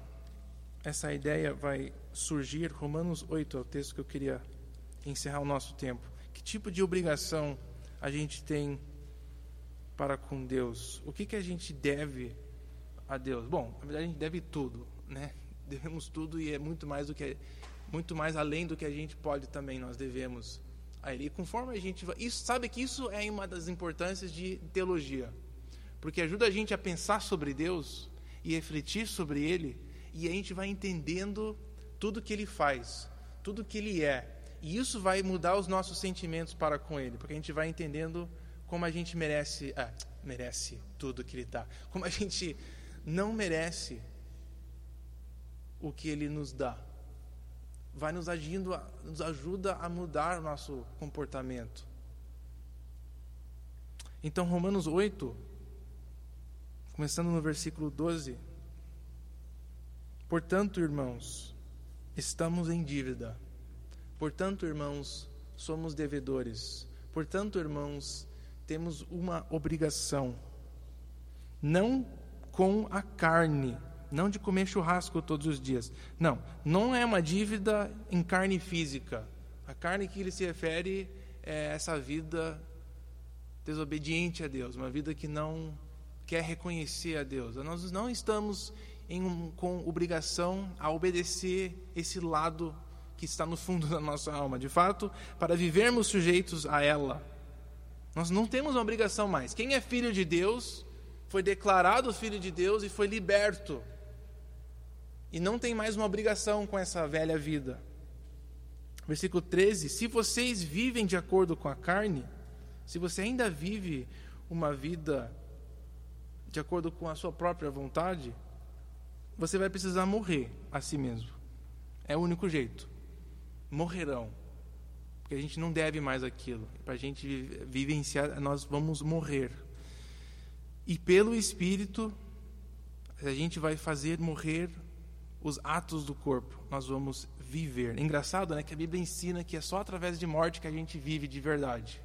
essa ideia vai surgir. Romanos 8 é o texto que eu queria encerrar o nosso tempo. Que tipo de obrigação a gente tem para com Deus? O que, que a gente deve a Deus? Bom, na verdade a gente deve tudo, né? Devemos tudo e é muito mais do que muito mais além do que a gente pode também nós devemos a Ele. E conforme a gente isso sabe que isso é uma das importâncias de teologia, porque ajuda a gente a pensar sobre Deus e refletir sobre Ele e a gente vai entendendo tudo que Ele faz, tudo que Ele é e isso vai mudar os nossos sentimentos para com Ele, porque a gente vai entendendo como a gente merece, ah, merece tudo que Ele dá, como a gente não merece o que Ele nos dá. Vai nos agindo, nos ajuda a mudar nosso comportamento. Então, Romanos 8, começando no versículo 12. Portanto, irmãos, estamos em dívida Portanto, irmãos, somos devedores. Portanto, irmãos, temos uma obrigação. Não com a carne, não de comer churrasco todos os dias. Não, não é uma dívida em carne física. A carne que ele se refere é essa vida desobediente a Deus, uma vida que não quer reconhecer a Deus. Nós não estamos em, com obrigação a obedecer esse lado que está no fundo da nossa alma. De fato, para vivermos sujeitos a ela, nós não temos uma obrigação mais. Quem é filho de Deus foi declarado filho de Deus e foi liberto. E não tem mais uma obrigação com essa velha vida. Versículo 13: Se vocês vivem de acordo com a carne, se você ainda vive uma vida de acordo com a sua própria vontade, você vai precisar morrer a si mesmo. É o único jeito morrerão. Porque a gente não deve mais aquilo. Para a gente vivenciar, nós vamos morrer. E pelo Espírito, a gente vai fazer morrer os atos do corpo. Nós vamos viver. Engraçado, né? Que a Bíblia ensina que é só através de morte que a gente vive de verdade.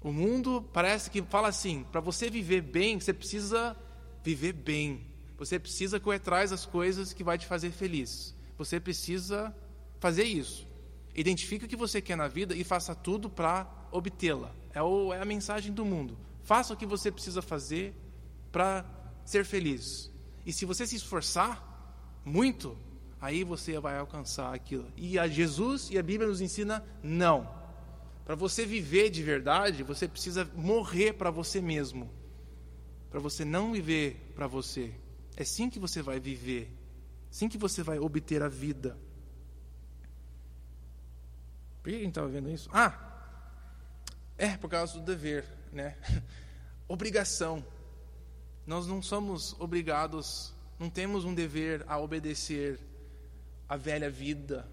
O mundo parece que fala assim: para você viver bem, você precisa viver bem. Você precisa correr atrás das coisas que vai te fazer feliz. Você precisa fazer isso. Identifique o que você quer na vida e faça tudo para obtê-la. É, é a mensagem do mundo. Faça o que você precisa fazer para ser feliz. E se você se esforçar muito, aí você vai alcançar aquilo. E a Jesus e a Bíblia nos ensina não. Para você viver de verdade, você precisa morrer para você mesmo. Para você não viver para você. É assim que você vai viver. Assim que você vai obter a vida. Por que a gente estava vendo isso? Ah, é por causa do dever, né? Obrigação. Nós não somos obrigados, não temos um dever a obedecer a velha vida.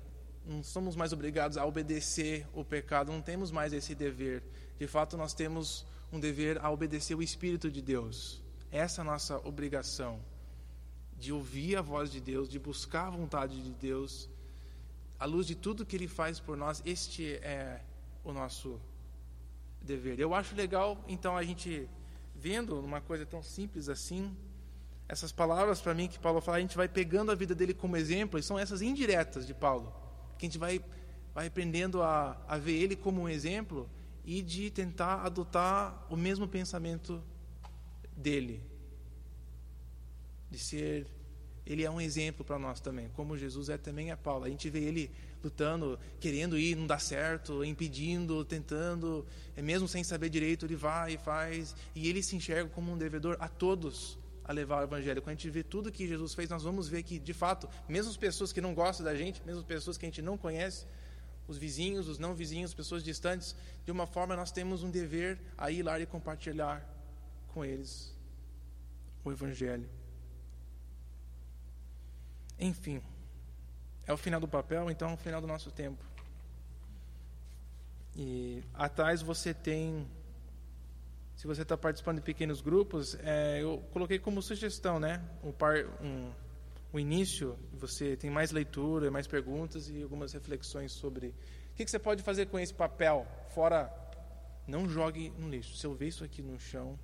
Não somos mais obrigados a obedecer o pecado, não temos mais esse dever. De fato, nós temos um dever a obedecer o Espírito de Deus. Essa é a nossa obrigação de ouvir a voz de Deus, de buscar a vontade de Deus à luz de tudo que Ele faz por nós, este é o nosso dever. Eu acho legal, então, a gente vendo uma coisa tão simples assim, essas palavras para mim que Paulo fala, a gente vai pegando a vida dele como exemplo, e são essas indiretas de Paulo, que a gente vai, vai aprendendo a, a ver ele como um exemplo e de tentar adotar o mesmo pensamento dele. de ser. Ele é um exemplo para nós também, como Jesus é também a Paulo. A gente vê ele lutando, querendo ir, não dá certo, impedindo, tentando, é mesmo sem saber direito, ele vai e faz, e ele se enxerga como um devedor a todos a levar o evangelho. Quando a gente vê tudo que Jesus fez, nós vamos ver que, de fato, mesmo as pessoas que não gostam da gente, mesmo as pessoas que a gente não conhece, os vizinhos, os não vizinhos, pessoas distantes, de uma forma nós temos um dever a ir lá e compartilhar com eles o Evangelho. Enfim, é o final do papel, então é o final do nosso tempo. E atrás você tem, se você está participando de pequenos grupos, é, eu coloquei como sugestão, né? Um par, um, o início, você tem mais leitura, mais perguntas e algumas reflexões sobre o que, que você pode fazer com esse papel, fora, não jogue no lixo. Se eu ver isso aqui no chão,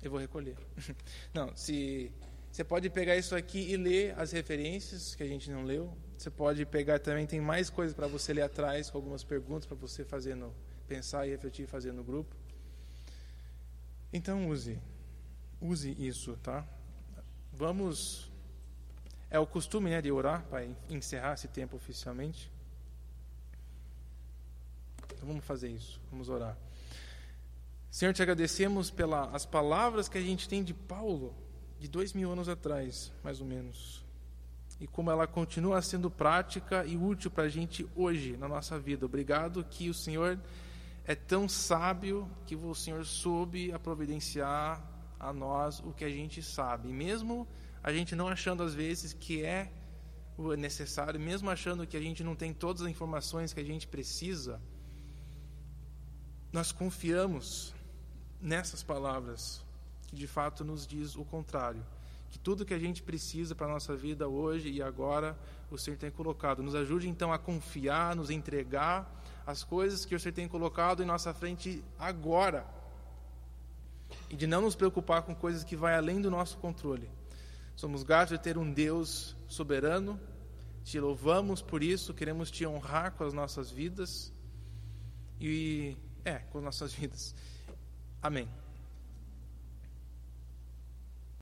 eu vou recolher. Não, se você pode pegar isso aqui e ler as referências que a gente não leu. Você pode pegar também, tem mais coisas para você ler atrás, com algumas perguntas para você fazer no, pensar e refletir e fazer no grupo. Então use, use isso, tá? Vamos, é o costume né, de orar para encerrar esse tempo oficialmente. Então vamos fazer isso, vamos orar. Senhor, te agradecemos pelas palavras que a gente tem de Paulo, de dois mil anos atrás, mais ou menos. E como ela continua sendo prática e útil para a gente hoje, na nossa vida. Obrigado que o Senhor é tão sábio que o Senhor soube a providenciar a nós o que a gente sabe. Mesmo a gente não achando às vezes que é necessário, mesmo achando que a gente não tem todas as informações que a gente precisa, nós confiamos nessas palavras, que de fato nos diz o contrário. Que tudo que a gente precisa para a nossa vida hoje e agora, o Senhor tem colocado. Nos ajude então a confiar, nos entregar as coisas que o Senhor tem colocado em nossa frente agora. E de não nos preocupar com coisas que vai além do nosso controle. Somos gratos de ter um Deus soberano. Te louvamos por isso, queremos te honrar com as nossas vidas. E é, com nossas vidas. Amém.